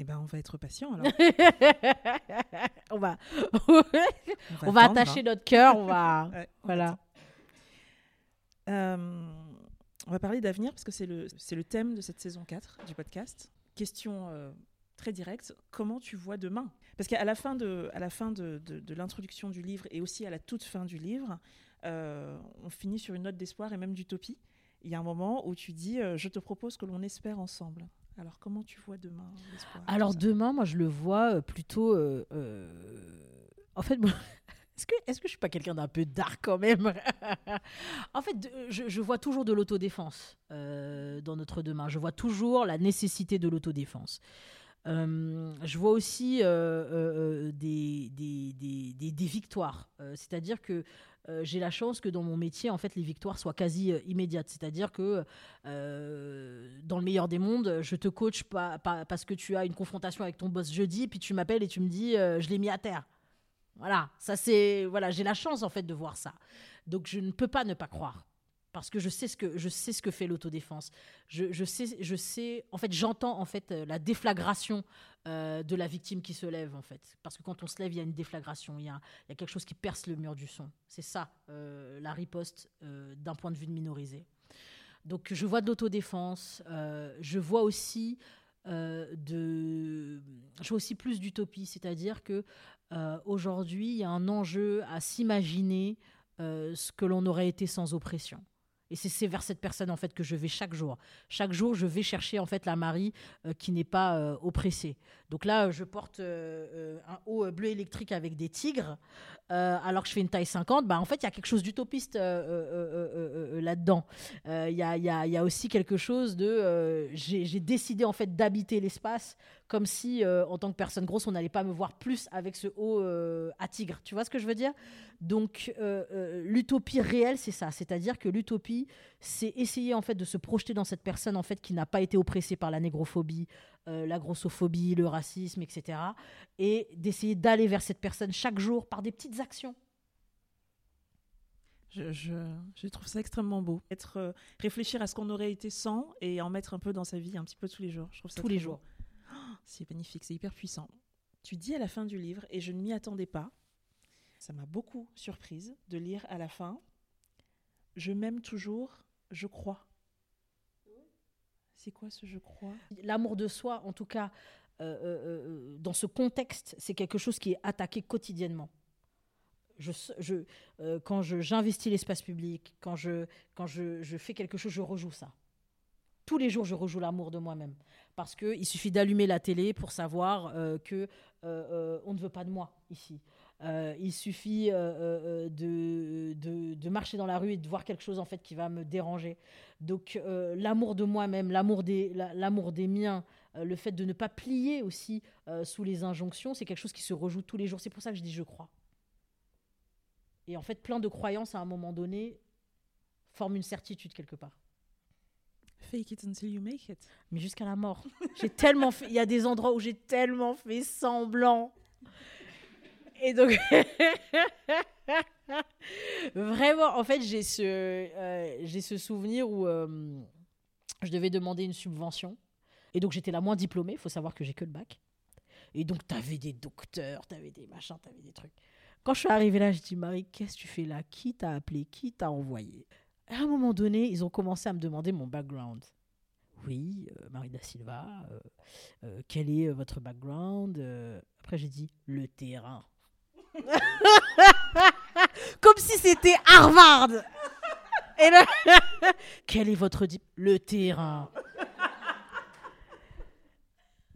Eh ben, on va être patient alors. <laughs> on va, On on va attendre, attacher hein. notre cœur. On va, <laughs> Ouais, on voilà. Euh, on va parler d'avenir parce que c'est le, le thème de cette saison 4 du podcast. Question euh, très directe, comment tu vois demain? Parce qu'à la fin de, à la fin de, de- de l'introduction du livre et aussi à la toute fin du livre, euh, on finit sur une note d'espoir et même d'utopie. Il y a un moment où tu dis euh, Je te propose que l'on espère ensemble. Alors, comment tu vois demain l'espoir Alors demain, moi, je le vois euh, plutôt. euh, En fait, <laughs> est-ce que, est-ce que je suis pas quelqu'un d'un peu dark quand même? <laughs> En fait, je, je vois toujours de l'autodéfense euh, dans notre demain. Je vois toujours la nécessité de l'autodéfense. Euh, je vois aussi euh, euh, des, des, des, des- victoires. C'est-à-dire que j'ai la chance que dans mon métier, en fait, les victoires soient quasi immédiates. C'est-à-dire que dans le meilleur des mondes, je te coach pas, parce que tu as une confrontation avec ton boss jeudi, puis tu m'appelles et tu me dis je l'ai mis à terre. Voilà, ça c'est voilà, j'ai la chance en fait de voir ça. Donc je ne peux pas ne pas croire parce que je sais ce que je sais ce que fait l'autodéfense. Je, je sais je sais en fait j'entends en fait euh, la déflagration euh, de la victime qui se lève en fait parce que quand on se lève il y a une déflagration, il y a, il y a quelque chose qui perce le mur du son. C'est ça euh, la riposte d'un point de vue de minorisé. Donc je vois de l'autodéfense, je vois aussi de, je aussi plus d'utopie, c'est-à-dire que aujourd'hui il y a un enjeu à s'imaginer ce que l'on aurait été sans oppression. Et c'est vers cette personne en fait que je vais chaque jour. Chaque jour, je vais chercher en fait la Marie euh, qui n'est pas euh, oppressée. Donc là, je porte euh, euh, un haut bleu électrique avec des tigres, euh, alors que je fais une taille 50. Bah en fait, il y a quelque chose d'utopiste là-dedans. Il y, a, aussi quelque chose de. J'ai décidé en fait d'habiter l'espace comme si, en tant que personne grosse, on n'allait pas me voir plus avec ce haut à tigre. Tu vois ce que je veux dire? Donc, l'utopie réelle, c'est ça. C'est-à-dire que l'utopie, c'est essayer en fait de se projeter dans cette personne en fait qui n'a pas été oppressée par la négrophobie, euh, la grossophobie, le racisme, etc. Et d'essayer d'aller vers cette personne chaque jour par des petites actions. Je, je- je trouve ça extrêmement beau. Être, euh, réfléchir à ce qu'on aurait été sans et en mettre un peu dans sa vie un petit peu tous les jours. Je trouve ça Tous les jours. Oh, c'est magnifique, c'est hyper puissant. Tu dis à la fin du livre, et je ne m'y attendais pas, ça m'a beaucoup surprise de lire à la fin Je m'aime toujours, je crois. C'est quoi ce je crois? L'amour de soi, en tout cas, euh, euh, euh, dans ce contexte, c'est quelque chose qui est attaqué quotidiennement. Je, je, quand j'investis l'espace public, quand, je, je, fais quelque chose, je rejoue ça. Tous les jours, je rejoue l'amour de moi-même. Parce qu'il suffit d'allumer la télé pour savoir que on ne veut pas de moi ici. Euh, il suffit euh, euh, de, de, de marcher dans la rue et de voir quelque chose en fait qui va me déranger. Donc euh, l'amour de moi-même, l'amour des, la- l'amour des miens, le fait de ne pas plier aussi sous les injonctions, c'est quelque chose qui se rejoue tous les jours. C'est pour ça que je dis je crois. Et en fait, plein de croyances à un moment donné forme une certitude quelque part. Fake it until you make it. Mais jusqu'à la mort. J'ai tellement fait. Il y a des endroits où j'ai tellement fait semblant. Et donc. <laughs> Vraiment, en fait, j'ai ce, euh, j'ai ce souvenir où euh, je devais demander une subvention. Et donc, j'étais la moins diplômée. Il faut savoir que j'ai que le bac. Et donc, t'avais des docteurs, t'avais des machins, t'avais des trucs. Quand je suis arrivée là, je dis Marie, qu'est-ce que tu fais là? Qui t'a appelé? Qui t'a envoyé? À un moment donné, ils ont commencé à me demander mon background. Oui, euh, Marie da Silva, quel est votre background? Après, j'ai dit le terrain. <laughs> Comme si c'était Harvard. Et là, <laughs> quel est votre Le terrain?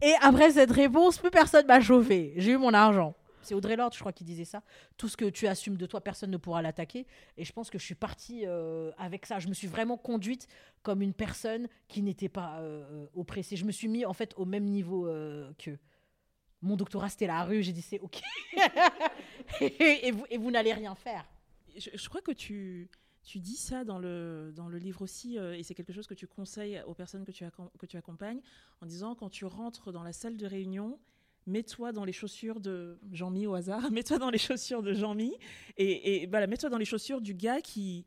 Et après cette réponse, plus personne m'a chauffé. J'ai eu mon argent. C'est Audrey Lorde, je crois, qui disait ça. Tout ce que tu assumes de toi, personne ne pourra l'attaquer. Et je pense que je suis partie euh, avec ça. Je me suis vraiment conduite comme une personne qui n'était pas euh, euh, oppressée. Je me suis mis en fait au même niveau euh, qu'eux. Mon doctorat, c'était la rue. J'ai dit, c'est OK. <laughs> et vous, n'allez rien faire. Je, crois que tu, dis ça dans le, dans le livre aussi, euh, et c'est quelque chose que tu conseilles aux personnes que tu, accom- que tu accompagnes, en disant quand tu rentres dans la salle de réunion, mets-toi dans les chaussures de Jean-Mi au hasard, <laughs> mets-toi dans les chaussures de Jean-Mi, et, et voilà, mets-toi dans les chaussures du gars qui,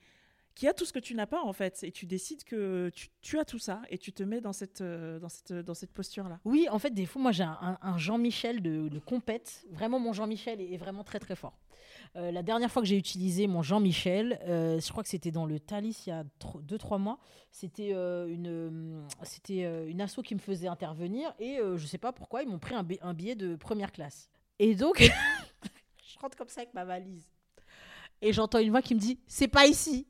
qui a tout ce que tu n'as pas en fait, et tu décides que tu, as tout ça, et tu te mets dans cette, euh, cette posture-là. Oui, en fait, des fois, moi, j'ai un, Jean-Michel de, compète. Vraiment, mon Jean-Michel est, vraiment très, très fort. Euh, la dernière fois que j'ai utilisé mon Jean-Michel, euh, je crois que c'était dans le Thalys il y a 2-3 mois. C'était une, c'était une asso qui me faisait intervenir et je sais pas pourquoi, ils m'ont pris un, un billet de première classe. Et donc, <laughs> je rentre comme ça avec ma valise. Et j'entends une voix qui me dit C'est pas ici.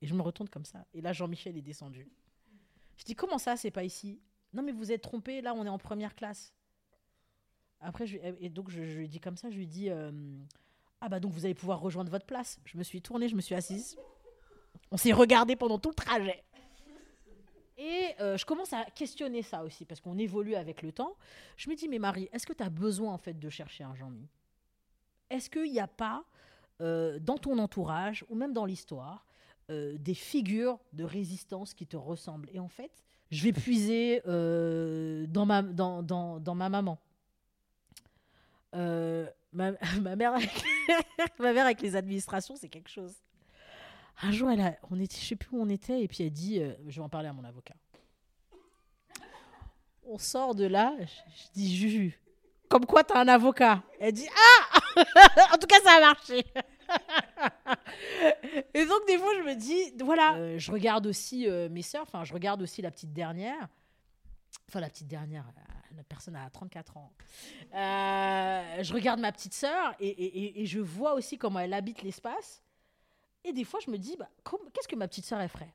Et je me retourne comme ça. Et là, Jean-Michel est descendu. Je dis comment ça, c'est pas ici? Non, mais vous êtes trompé, là, on est en première classe. Après, et donc, je, je lui dis comme ça, je lui dis euh, Ah, bah donc vous allez pouvoir rejoindre votre place. Je me suis tournée, je me suis assise. On s'est regardé pendant tout le trajet. Et euh, je commence à questionner ça aussi, parce qu'on évolue avec le temps. Je me dis, mais Marie, est-ce que tu as besoin en fait de chercher un Jean-Mi? Est-ce qu'il n'y a pas euh, dans ton entourage, ou même dans l'histoire, euh, des figures de résistance qui te ressemblent Et en fait, je vais puiser euh, dans, ma, dans, dans, dans ma maman. Euh, ma, <laughs> <laughs> ma mère avec, les administrations, c'est quelque chose. Un jour, elle a, on était, je sais plus où on était, et puis elle dit, je vais en parler à mon avocat. On sort de là, je, je dis Juju, comme quoi t'as un avocat Elle dit ah, <laughs> en tout cas ça a marché. Et donc des fois je me dis, voilà, Euh, je regarde aussi euh, mes sœurs, enfin je regarde aussi la petite dernière, enfin la petite dernière, euh, la personne a 34 ans. Je regarde ma petite sœur et, je vois aussi comment elle habite l'espace. Et des fois, je me dis, bah, qu'est-ce que ma petite sœur ferait?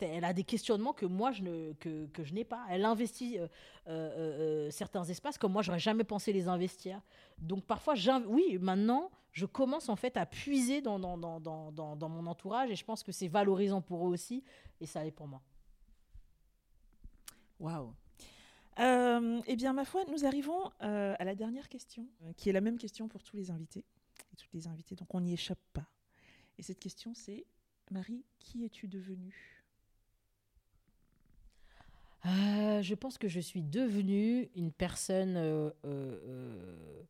Elle a des questionnements que moi, je n'ai pas. Elle investit euh, euh, euh, certains espaces comme moi, j'aurais jamais pensé les investir. Donc parfois, oui, maintenant, je commence en fait à puiser dans, mon entourage et je pense que c'est valorisant pour eux aussi et ça l'est pour moi. Waouh. Eh bien, ma foi, nous arrivons à la dernière question, qui est la même question pour tous les invités et les invitées, donc on n'y échappe pas. Et cette question, c'est Marie, qui es-tu devenue? Euh, je pense que je suis devenue une personne, euh, euh,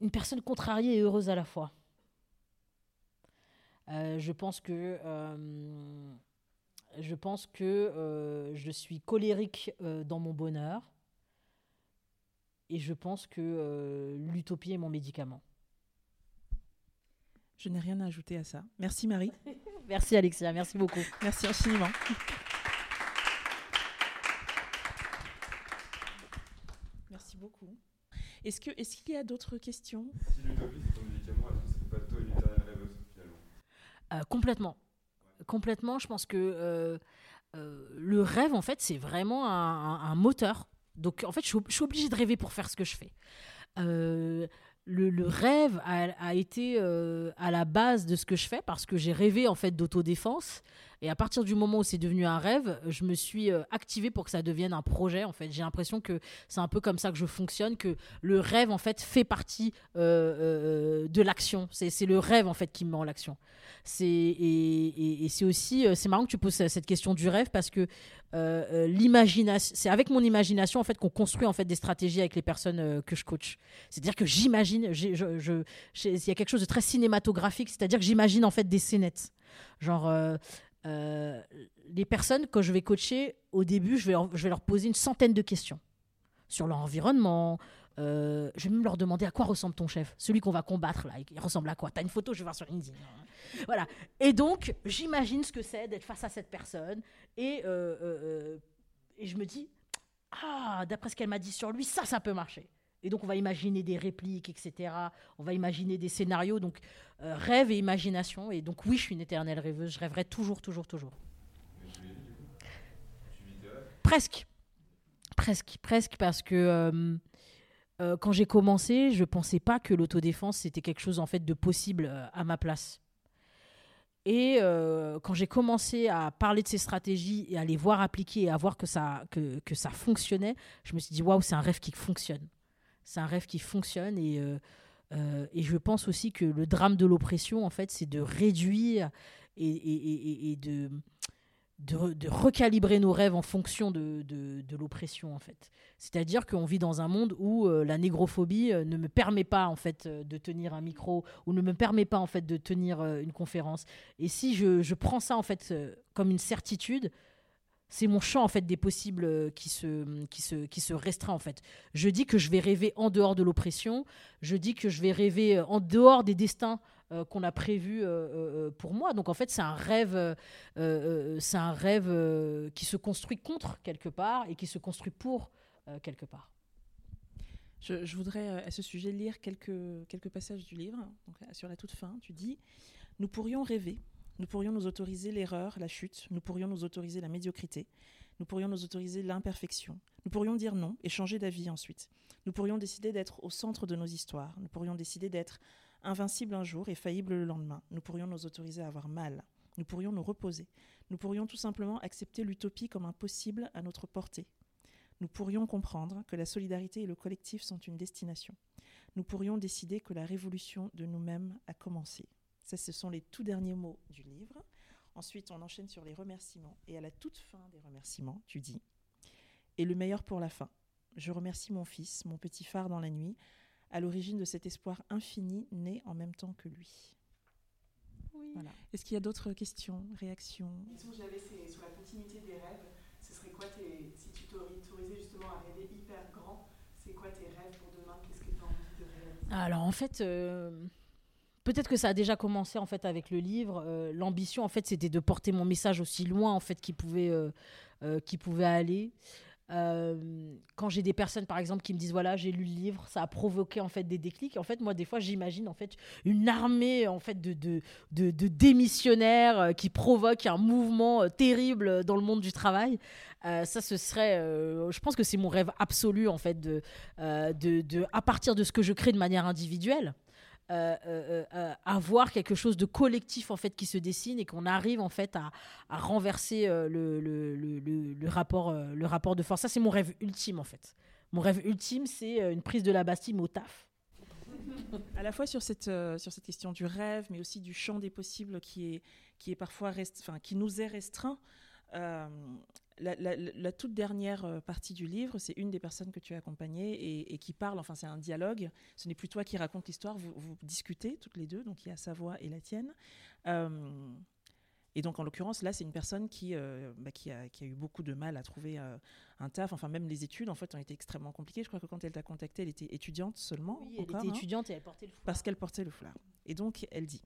une personne contrariée et heureuse à la fois. Je pense que, je pense que je suis colérique dans mon bonheur, et je pense que l'utopie est mon médicament. Je n'ai rien à ajouter à ça. Merci Marie. <laughs> Merci Alexia, merci beaucoup. Merci infiniment. <laughs> Merci beaucoup. Est-ce que est-ce qu'il y a d'autres questions? Si l'utopie c'est ton médicament, est-ce que c'est pas toi une éternelle rêveuse finalement? Euh, complètement. Complètement, je pense que euh, euh, le rêve, en fait, c'est vraiment un, un- un moteur. Donc, en fait, je suis, ob- je suis obligée de rêver pour faire ce que je fais. Euh, le, le rêve a, a été euh, à la base de ce que je fais parce que j'ai rêvé, en fait, d'autodéfense. Et à partir du moment où c'est devenu un rêve, je me suis euh, activée pour que ça devienne un projet. En fait, j'ai l'impression que c'est un peu comme ça que je fonctionne, que le rêve en fait fait partie euh, euh, de l'action. C'est le rêve en fait qui me met en l'action. C'est et, c'est aussi c'est marrant que tu poses cette question du rêve parce que l'imagination, c'est avec mon imagination en fait qu'on construit en fait des stratégies avec les personnes que je coach. C'est-à-dire que j'imagine, il y a quelque chose de très cinématographique, c'est-à-dire que j'imagine en fait des scénettes. Genre, euh, les personnes, quand je vais coacher, au début, je vais, leur, poser une centaine de questions sur leur environnement. Euh, je vais même leur demander à quoi ressemble ton chef, celui qu'on va combattre là, il ressemble à quoi? T'as une photo, je vais voir sur LinkedIn. <laughs> Voilà. Et donc, j'imagine ce que c'est d'être face à cette personne et, euh, et je me dis, ah, d'après ce qu'elle m'a dit sur lui, ça, ça peut marcher. Et donc, on va imaginer des répliques, etc. On va imaginer des scénarios. Donc, euh, rêve et imagination. Et donc, oui, je suis une éternelle rêveuse. Je rêverai toujours, toujours, toujours. Presque. Presque, presque, parce que euh, euh, quand j'ai commencé, je pensais pas que l'autodéfense, c'était quelque chose, en fait, de possible à ma place. Et quand j'ai commencé à parler de ces stratégies et à les voir appliquer et à voir que ça, que, que ça fonctionnait, je me suis dit, waouh, c'est un rêve qui fonctionne. C'est un rêve qui fonctionne. Et, euh, euh, et je pense aussi que le drame de l'oppression, en fait, c'est de réduire et, et- de, de, re- de recalibrer nos rêves en fonction de, de- l'oppression, en fait. C'est-à-dire qu'on vit dans un monde où euh, la négrophobie ne me permet pas, en fait, de tenir un micro ou ne me permet pas, en fait, de tenir une conférence. Et si je, je prends ça, en fait, comme une certitude, c'est mon champ en fait des possibles euh, qui se, qui, se, qui se restreint en fait. Je dis que je vais rêver en dehors de l'oppression, je dis que je vais rêver euh, en dehors des destins euh, qu'on a prévus pour moi. Donc en fait c'est un rêve, c'est un rêve qui se construit contre quelque part et qui se construit pour quelque part. Je, voudrais à ce sujet lire quelques, quelques passages du livre. Sur la toute fin, tu dis Nous pourrions rêver, nous pourrions nous autoriser l'erreur, la chute, nous pourrions nous autoriser la médiocrité, nous pourrions nous autoriser l'imperfection, nous pourrions dire non et changer d'avis ensuite. Nous pourrions décider d'être au centre de nos histoires, nous pourrions décider d'être invincible un jour et faillible le lendemain. Nous pourrions nous autoriser à avoir mal, nous pourrions nous reposer, nous pourrions tout simplement accepter l'utopie comme impossible à notre portée. Nous pourrions comprendre que la solidarité et le collectif sont une destination. Nous pourrions décider que la révolution de nous-mêmes a commencé. Ça, ce sont les tout derniers mots du livre. Ensuite, on enchaîne sur les remerciements. Et à la toute fin des remerciements, tu dis Et le meilleur pour la fin. Je remercie mon fils, mon petit phare dans la nuit, à l'origine de cet espoir infini né en même temps que lui. Voilà. Est-ce qu'il y a d'autres questions, réactions? La question que j'avais, c'est sur la continuité des rêves. Ce serait quoi tes, si tu t'autorisais justement à rêver hyper grand, c'est quoi tes rêves pour demain? Qu'est-ce que tu as envie de réaliser? Alors en fait, euh, peut-être que ça a déjà commencé en fait avec le livre. Euh, L'ambition en fait, c'était de porter mon message aussi loin en fait qu'il pouvait, euh, euh, pouvait aller. Quand j'ai des personnes par exemple qui me disent voilà j'ai lu le livre ça a provoqué en fait des déclics en fait moi des fois j'imagine en fait une armée en fait de, de, démissionnaires qui provoquent un mouvement terrible dans le monde du travail ça ce serait je pense que c'est mon rêve absolu en fait de, de à partir de ce que je crée de manière individuelle euh, euh, euh, avoir quelque chose de collectif en fait qui se dessine et qu'on arrive en fait à, renverser euh, le, rapport euh, le rapport de force ça c'est mon rêve ultime en fait mon rêve ultime c'est euh, une prise de la Bastille au taf à la fois sur cette, euh, sur cette question du rêve, mais aussi du champ des possibles qui est, qui est parfois rest- qui nous est restreint. Euh, la, la- la toute dernière euh, partie du livre, c'est une des personnes que tu as accompagnées et, et qui parle, enfin c'est un dialogue, ce n'est plus toi qui raconte l'histoire, vous, vous discutez toutes les deux, donc il y a sa voix et la tienne. Euh, et donc, en l'occurrence, là, c'est une personne qui, euh, bah, qui, a, qui a eu beaucoup de mal à trouver euh, un taf. Enfin, même les études, en fait, ont été extrêmement compliquées. Je crois que quand elle t'a contacté, elle était étudiante seulement. oui elle encore, était hein étudiante et elle portait le foulard. parce qu'elle portait le foulard. Et donc, elle dit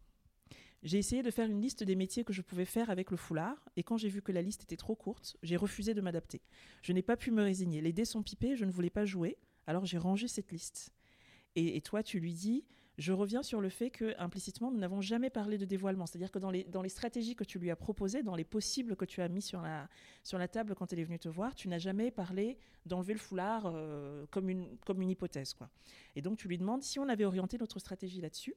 J'ai essayé de faire une liste des métiers que je pouvais faire avec le foulard, et quand j'ai vu que la liste était trop courte, j'ai refusé de m'adapter. Je n'ai pas pu me résigner. Les dés sont pipés, je ne voulais pas jouer, alors j'ai rangé cette liste. Et, toi, tu lui dis je reviens sur le fait que implicitement nous n'avons jamais parlé de dévoilement, c'est-à-dire que dans les, dans les stratégies que tu lui as proposées, dans les possibles que tu as mis sur la, sur la table quand elle est venue te voir, tu n'as jamais parlé d'enlever le foulard euh, comme, une, comme une hypothèse. Quoi. Et donc tu lui demandes si on avait orienté notre stratégie là-dessus.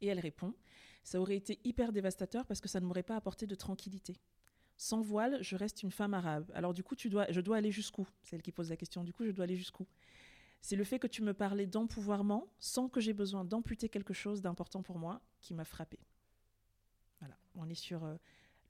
Et elle répond ça aurait été hyper dévastateur parce que ça ne m'aurait pas apporté de tranquillité. Sans voile, je reste une femme arabe. Alors du coup, tu dois, je dois aller jusqu'où? C'est elle qui pose la question. Du coup, je dois aller jusqu'où? C'est le fait que tu me parlais d'empouvoirment sans que j'ai besoin d'amputer quelque chose d'important pour moi qui m'a frappé. Voilà, on est sur euh,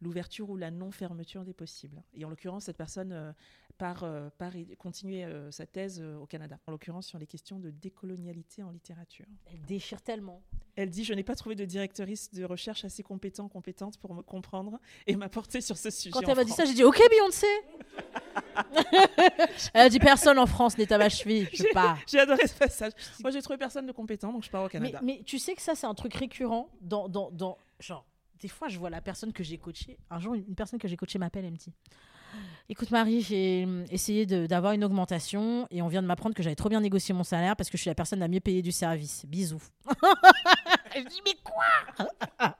l'ouverture ou la non-fermeture des possibles. Et en l'occurrence, cette personne euh, part, euh, part continuer euh, sa thèse au Canada, en l'occurrence sur les questions de décolonialité en littérature. Elle déchire tellement. Elle dit Je n'ai pas trouvé de directrice de recherche assez compétent, compétente pour me comprendre et m'apporter sur ce sujet. Quand elle m'a dit ça, j'ai dit Ok, Beyoncé <laughs> Elle a dit Personne en France n'est à ma cheville. Je sais pas. J'ai adoré ce passage. Moi, j'ai trouvé personne de compétent, donc je pars au Mais, Canada. mais tu sais que ça, c'est un truc récurrent dans, dans, dans. Genre, des fois, je vois la personne que j'ai coachée. Un jour, une personne que j'ai coachée m'appelle et me dit Écoute, Marie, j'ai essayé d'avoir une augmentation et on vient de m'apprendre que j'avais trop bien négocié mon salaire parce que je suis la personne la mieux payée du service. Bisous. <laughs> je dis Mais quoi? <laughs>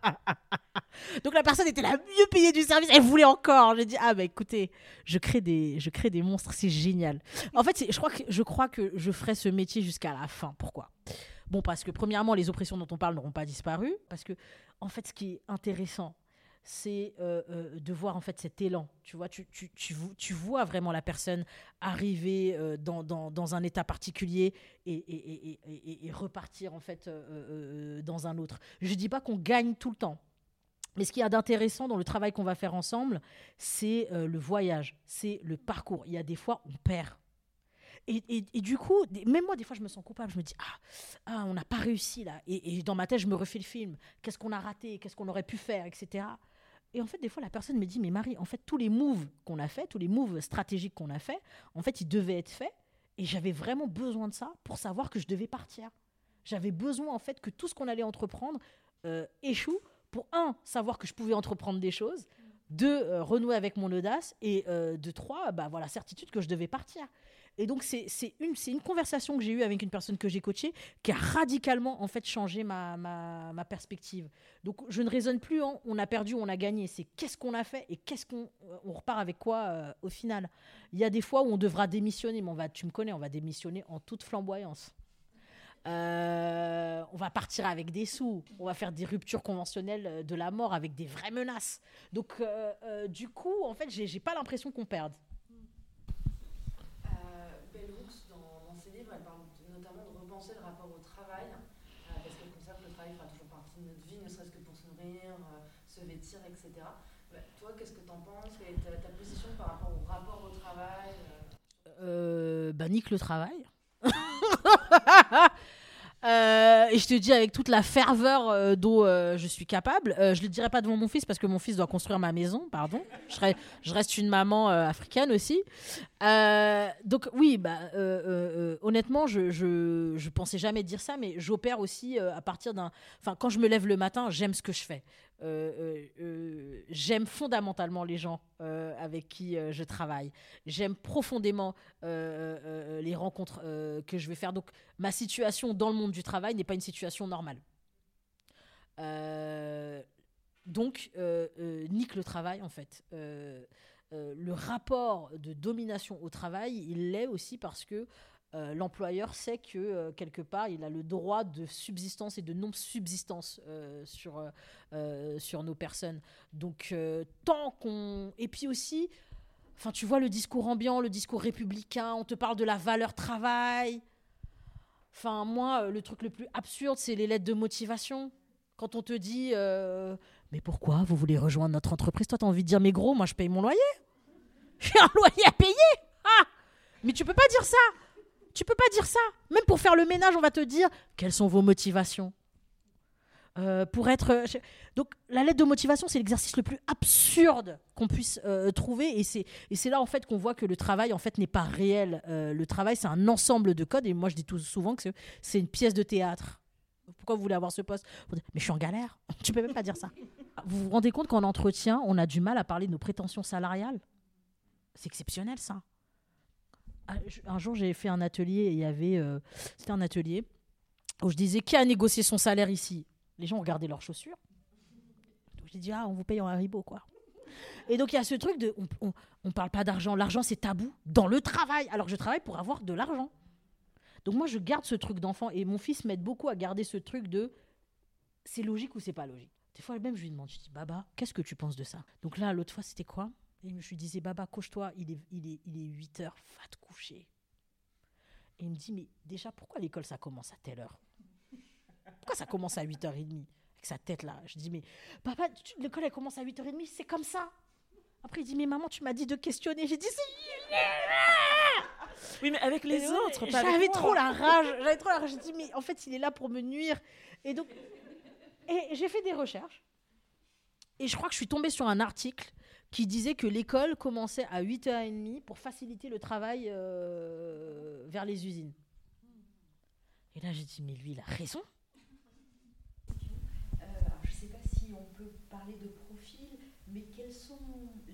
Donc la personne était la mieux payée du service. Elle voulait encore. J'ai dit Ah, bah écoutez, je crée des, je crée des monstres. C'est génial. En fait, je crois, que, je crois que je ferai ce métier jusqu'à la fin. Pourquoi? Bon, parce que premièrement, les oppressions dont on parle n'auront pas disparu. Parce que, en fait, ce qui est intéressant, c'est euh, euh, de voir en fait cet élan. Tu vois, tu, tu, tu, vo- tu vois vraiment la personne arriver euh, dans, un état particulier et, repartir en fait dans un autre. Je dis pas qu'on gagne tout le temps. Mais ce qu'il y a d'intéressant dans le travail qu'on va faire ensemble, c'est le voyage, c'est le parcours. Il y a des fois, on perd. Et, du coup, même moi, des fois, je me sens coupable. Je me dis, ah, ah on n'a pas réussi là. Et, et dans ma tête, je me refais le film. Qu'est-ce qu'on a raté? Qu'est-ce qu'on aurait pu faire? Etc. Et en fait, des fois, la personne me dit, mais Marie, en fait, tous les moves qu'on a fait, tous les moves stratégiques qu'on a fait, en fait, ils devaient être faits. Et j'avais vraiment besoin de ça pour savoir que je devais partir. J'avais besoin, en fait, que tout ce qu'on allait entreprendre euh, échoue pour, un, savoir que je pouvais entreprendre des choses, deux, euh, renouer avec mon audace, et euh, de trois, bah, voilà, certitude que je devais partir. Et donc, c'est une, conversation que j'ai eue avec une personne que j'ai coachée qui a radicalement, en fait, changé ma, perspective. Donc, je ne raisonne plus en on a perdu, on a gagné. C'est qu'est-ce qu'on a fait et qu'est-ce qu'on euh, on repart avec quoi euh, au final? Il y a des fois où on devra démissionner, mais on va, tu me connais, on va démissionner en toute flamboyance. Euh, on va partir avec des sous, on va faire des ruptures conventionnelles de la mort avec des vraies menaces. Donc, du coup, en fait, j'ai pas l'impression qu'on perde. Euh, Bell Hooks, dans, dans ses livres, elle parle de- notamment de repenser le rapport au travail, euh, parce qu'elle considère que le travail fera toujours partie de notre vie, ne serait-ce que pour se nourrir, euh, se vêtir, etc. Ouais, toi, qu'est-ce que tu en penses Quelle est ta, ta position par rapport au rapport au travail euh bah, nique le travail. <laughs> Euh, et je te dis avec toute la ferveur euh, dont euh, je suis capable, euh, je le dirai pas devant mon fils parce que mon fils doit construire ma maison, pardon. Je, reste une maman africaine aussi. Donc oui, bah, honnêtement, je, je, je pensais jamais dire ça, mais j'opère aussi à partir d'un... Enfin, quand je me lève le matin, j'aime ce que je fais. Euh, euh, euh, j'aime fondamentalement les gens avec qui je travaille. J'aime profondément les rencontres que je vais faire. Donc, ma situation dans le monde du travail n'est pas une situation normale. Donc, nique le travail, en fait. Le rapport de domination au travail, il l'est aussi parce que euh, l'employeur sait que, euh, quelque part, il a le droit de subsistance et de non-subsistance euh, sur, sur nos personnes. Donc, tant qu'on... Et puis aussi, Enfin, tu vois le discours ambiant, le discours républicain, on te parle de la valeur travail. Enfin, moi, le truc le plus absurde, c'est les lettres de motivation. Quand on te dit Mais pourquoi vous voulez rejoindre notre entreprise? Toi, tu as envie de dire Mais gros, moi, je paye mon loyer. <laughs> J'ai un loyer à payer. Ah Mais tu peux pas dire ça. Tu peux pas dire ça. Même pour faire le ménage, on va te dire Quelles sont vos motivations? Euh, pour être. euh, Donc, la lettre de motivation, c'est l'exercice le plus absurde qu'on puisse euh, trouver. Et c'est, là, en fait, qu'on voit que le travail, en fait, n'est pas réel. Le travail, c'est un ensemble de codes. Et moi, je dis tout souvent que c'est, une pièce de théâtre. Pourquoi vous voulez avoir ce poste? Mais je suis en galère. <laughs> tu peux même pas dire ça. Vous vous rendez compte qu'en entretien, on a du mal à parler de nos prétentions salariales? C'est exceptionnel, ça. Ah, Un jour, j'ai fait un atelier et il y avait. euh, c'était un atelier où je disais Qui a négocié son salaire ici? Les gens ont regardé leurs chaussures. Donc j'ai dit, ah, on vous paye en haribo, quoi. Et donc il y a ce truc de, on, on, on parle pas d'argent. L'argent, c'est tabou dans le travail. Alors que je travaille pour avoir de l'argent. Donc moi, je garde ce truc d'enfant. Et mon fils m'aide beaucoup à garder ce truc de, c'est logique ou c'est pas logique? Des fois, même, je lui demande, je dis, Baba, qu'est-ce que tu penses de ça? Donc là, l'autre fois, c'était quoi? Et je lui disais, Baba, couche-toi, il est, il, est, il est 8 heures, va te coucher. Et il me dit, mais déjà, pourquoi l'école, ça commence à telle heure? Pourquoi ça commence à 8h30 Avec sa tête là. Je dis, mais papa, l'école, elle commence à 8h30, c'est comme ça. Après, il dit, mais maman, tu m'as dit de questionner. J'ai dit, c'est Oui, mais avec les Et autres, ouais, pas J'avais trop la rage. J'avais trop la rage. J'ai dit, mais en fait, il est là pour me nuire. Et donc, et j'ai fait des recherches. Et je crois que je suis tombée sur un article qui disait que l'école commençait à 8h30 pour faciliter le travail euh, vers les usines. Et là, j'ai dit, mais lui, il a raison. Euh, alors, je ne sais pas si on peut parler de profil, mais quelles sont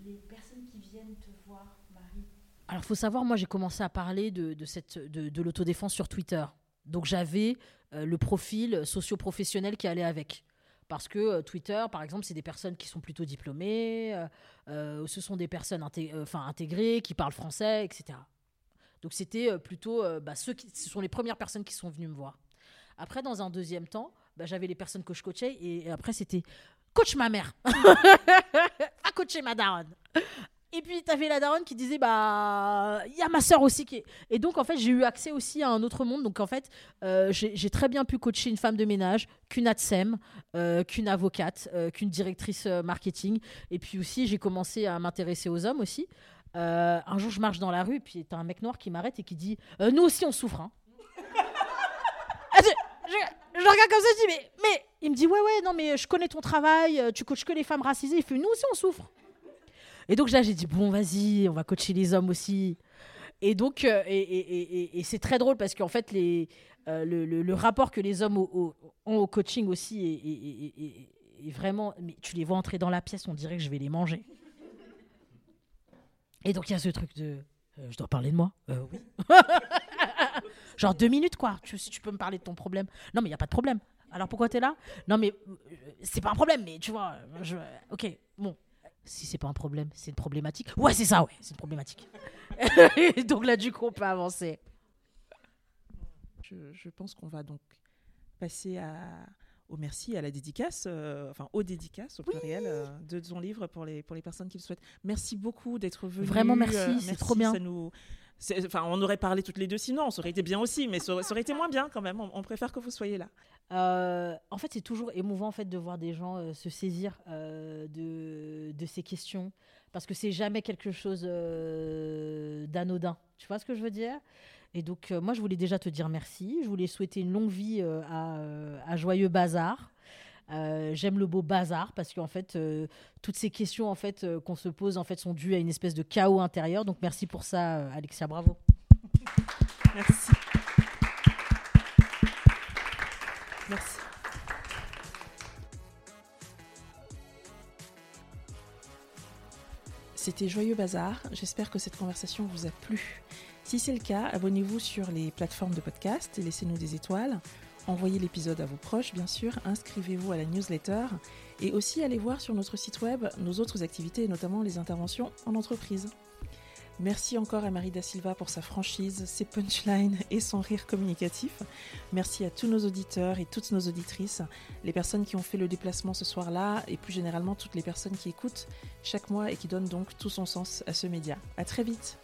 les personnes qui viennent te voir, Marie? Alors, faut savoir, moi, j'ai commencé à parler de, de, cette, de, de l'autodéfense sur Twitter. Donc, j'avais euh, le profil socio-professionnel qui allait avec. Parce que euh, Twitter, par exemple, c'est des personnes qui sont plutôt diplômées, euh, euh, ce sont des personnes intégrées, qui parlent français, etc. Donc, c'était plutôt bah, ceux qui, ce sont les premières personnes qui sont venues me voir. Après, dans un deuxième temps, bah, j'avais les personnes que je coachais et, après, c'était coach ma mère. <laughs> Va coacher ma daronne. Et puis, tu avais la daronne qui disait, bah, il y a ma sœur aussi qui. Et donc, en fait, j'ai eu accès aussi à un autre monde. Donc, en fait, euh, j'ai très bien pu coacher une femme de ménage, qu'une ADSEM, euh, qu'une avocate, euh, qu'une directrice euh, marketing. Et puis aussi, j'ai commencé à m'intéresser aux hommes aussi. Un jour, je marche dans la rue, puis t'as un mec noir qui m'arrête et qui dit Nous aussi, on souffre. hein. <laughs> Ah, je, je- je regarde comme ça, je dis mais, mais. Il me dit Ouais, ouais, non, mais je connais ton travail, tu coaches que les femmes racisées. Il fait Nous aussi, on souffre. Et donc là, j'ai dit Bon, vas-y, on va coacher les hommes aussi. Et donc, euh, et, c'est très drôle parce qu'en fait, euh, le, rapport que les hommes ont au coaching aussi est, vraiment. Mais tu les vois entrer dans la pièce, on dirait que je vais les manger. Et donc, il y a ce truc de. euh, je dois parler de moi? Oui. <laughs> Genre deux minutes, quoi. Tu, si tu peux me parler de ton problème. Non, mais il n'y a pas de problème. Alors pourquoi tu es là? Non, mais c'est pas un problème, mais tu vois. Je... Ok, bon. Si c'est pas un problème, c'est une problématique. Ouais, c'est ça, ouais, c'est une problématique. <laughs> Donc là, du coup, on peut avancer. Je, je pense qu'on va donc passer à, au merci, à la dédicace, euh, enfin aux dédicaces au pluriel euh, de son livre pour les, pour les personnes qui le souhaitent. Merci beaucoup d'être venu. Vraiment, merci, c'est trop bien. Ça nous, enfin, on aurait parlé toutes les deux sinon, ça aurait été bien aussi, mais ça aurait, été moins bien quand même. On, préfère que vous soyez là. Euh, en fait, c'est toujours émouvant en fait de voir des gens euh, se saisir euh, de, ces questions parce que c'est jamais quelque chose d'anodin. Tu vois ce que je veux dire? Et donc, moi, je voulais déjà te dire merci. Je voulais souhaiter une longue vie à Joyeux Bazar. Euh, J'aime le beau bazar parce qu'en fait, euh, toutes ces questions en fait euh, qu'on se pose en fait sont dues à une espèce de chaos intérieur. Donc, merci pour ça, Alexia. Bravo. Merci. Merci. C'était Joyeux Bazar. J'espère que cette conversation vous a plu. Si c'est le cas, abonnez-vous sur les plateformes de podcast et laissez-nous des étoiles. Envoyez l'épisode à vos proches, bien sûr. Inscrivez-vous à la newsletter. Et aussi allez voir sur notre site web nos autres activités, et notamment les interventions en entreprise. Merci encore à Marie Da Silva pour sa franchise, ses punchlines et son rire communicatif. Merci à tous nos auditeurs et toutes nos auditrices, les personnes qui ont fait le déplacement ce soir-là et plus généralement toutes les personnes qui écoutent chaque mois et qui donnent donc tout son sens à ce média. À très vite.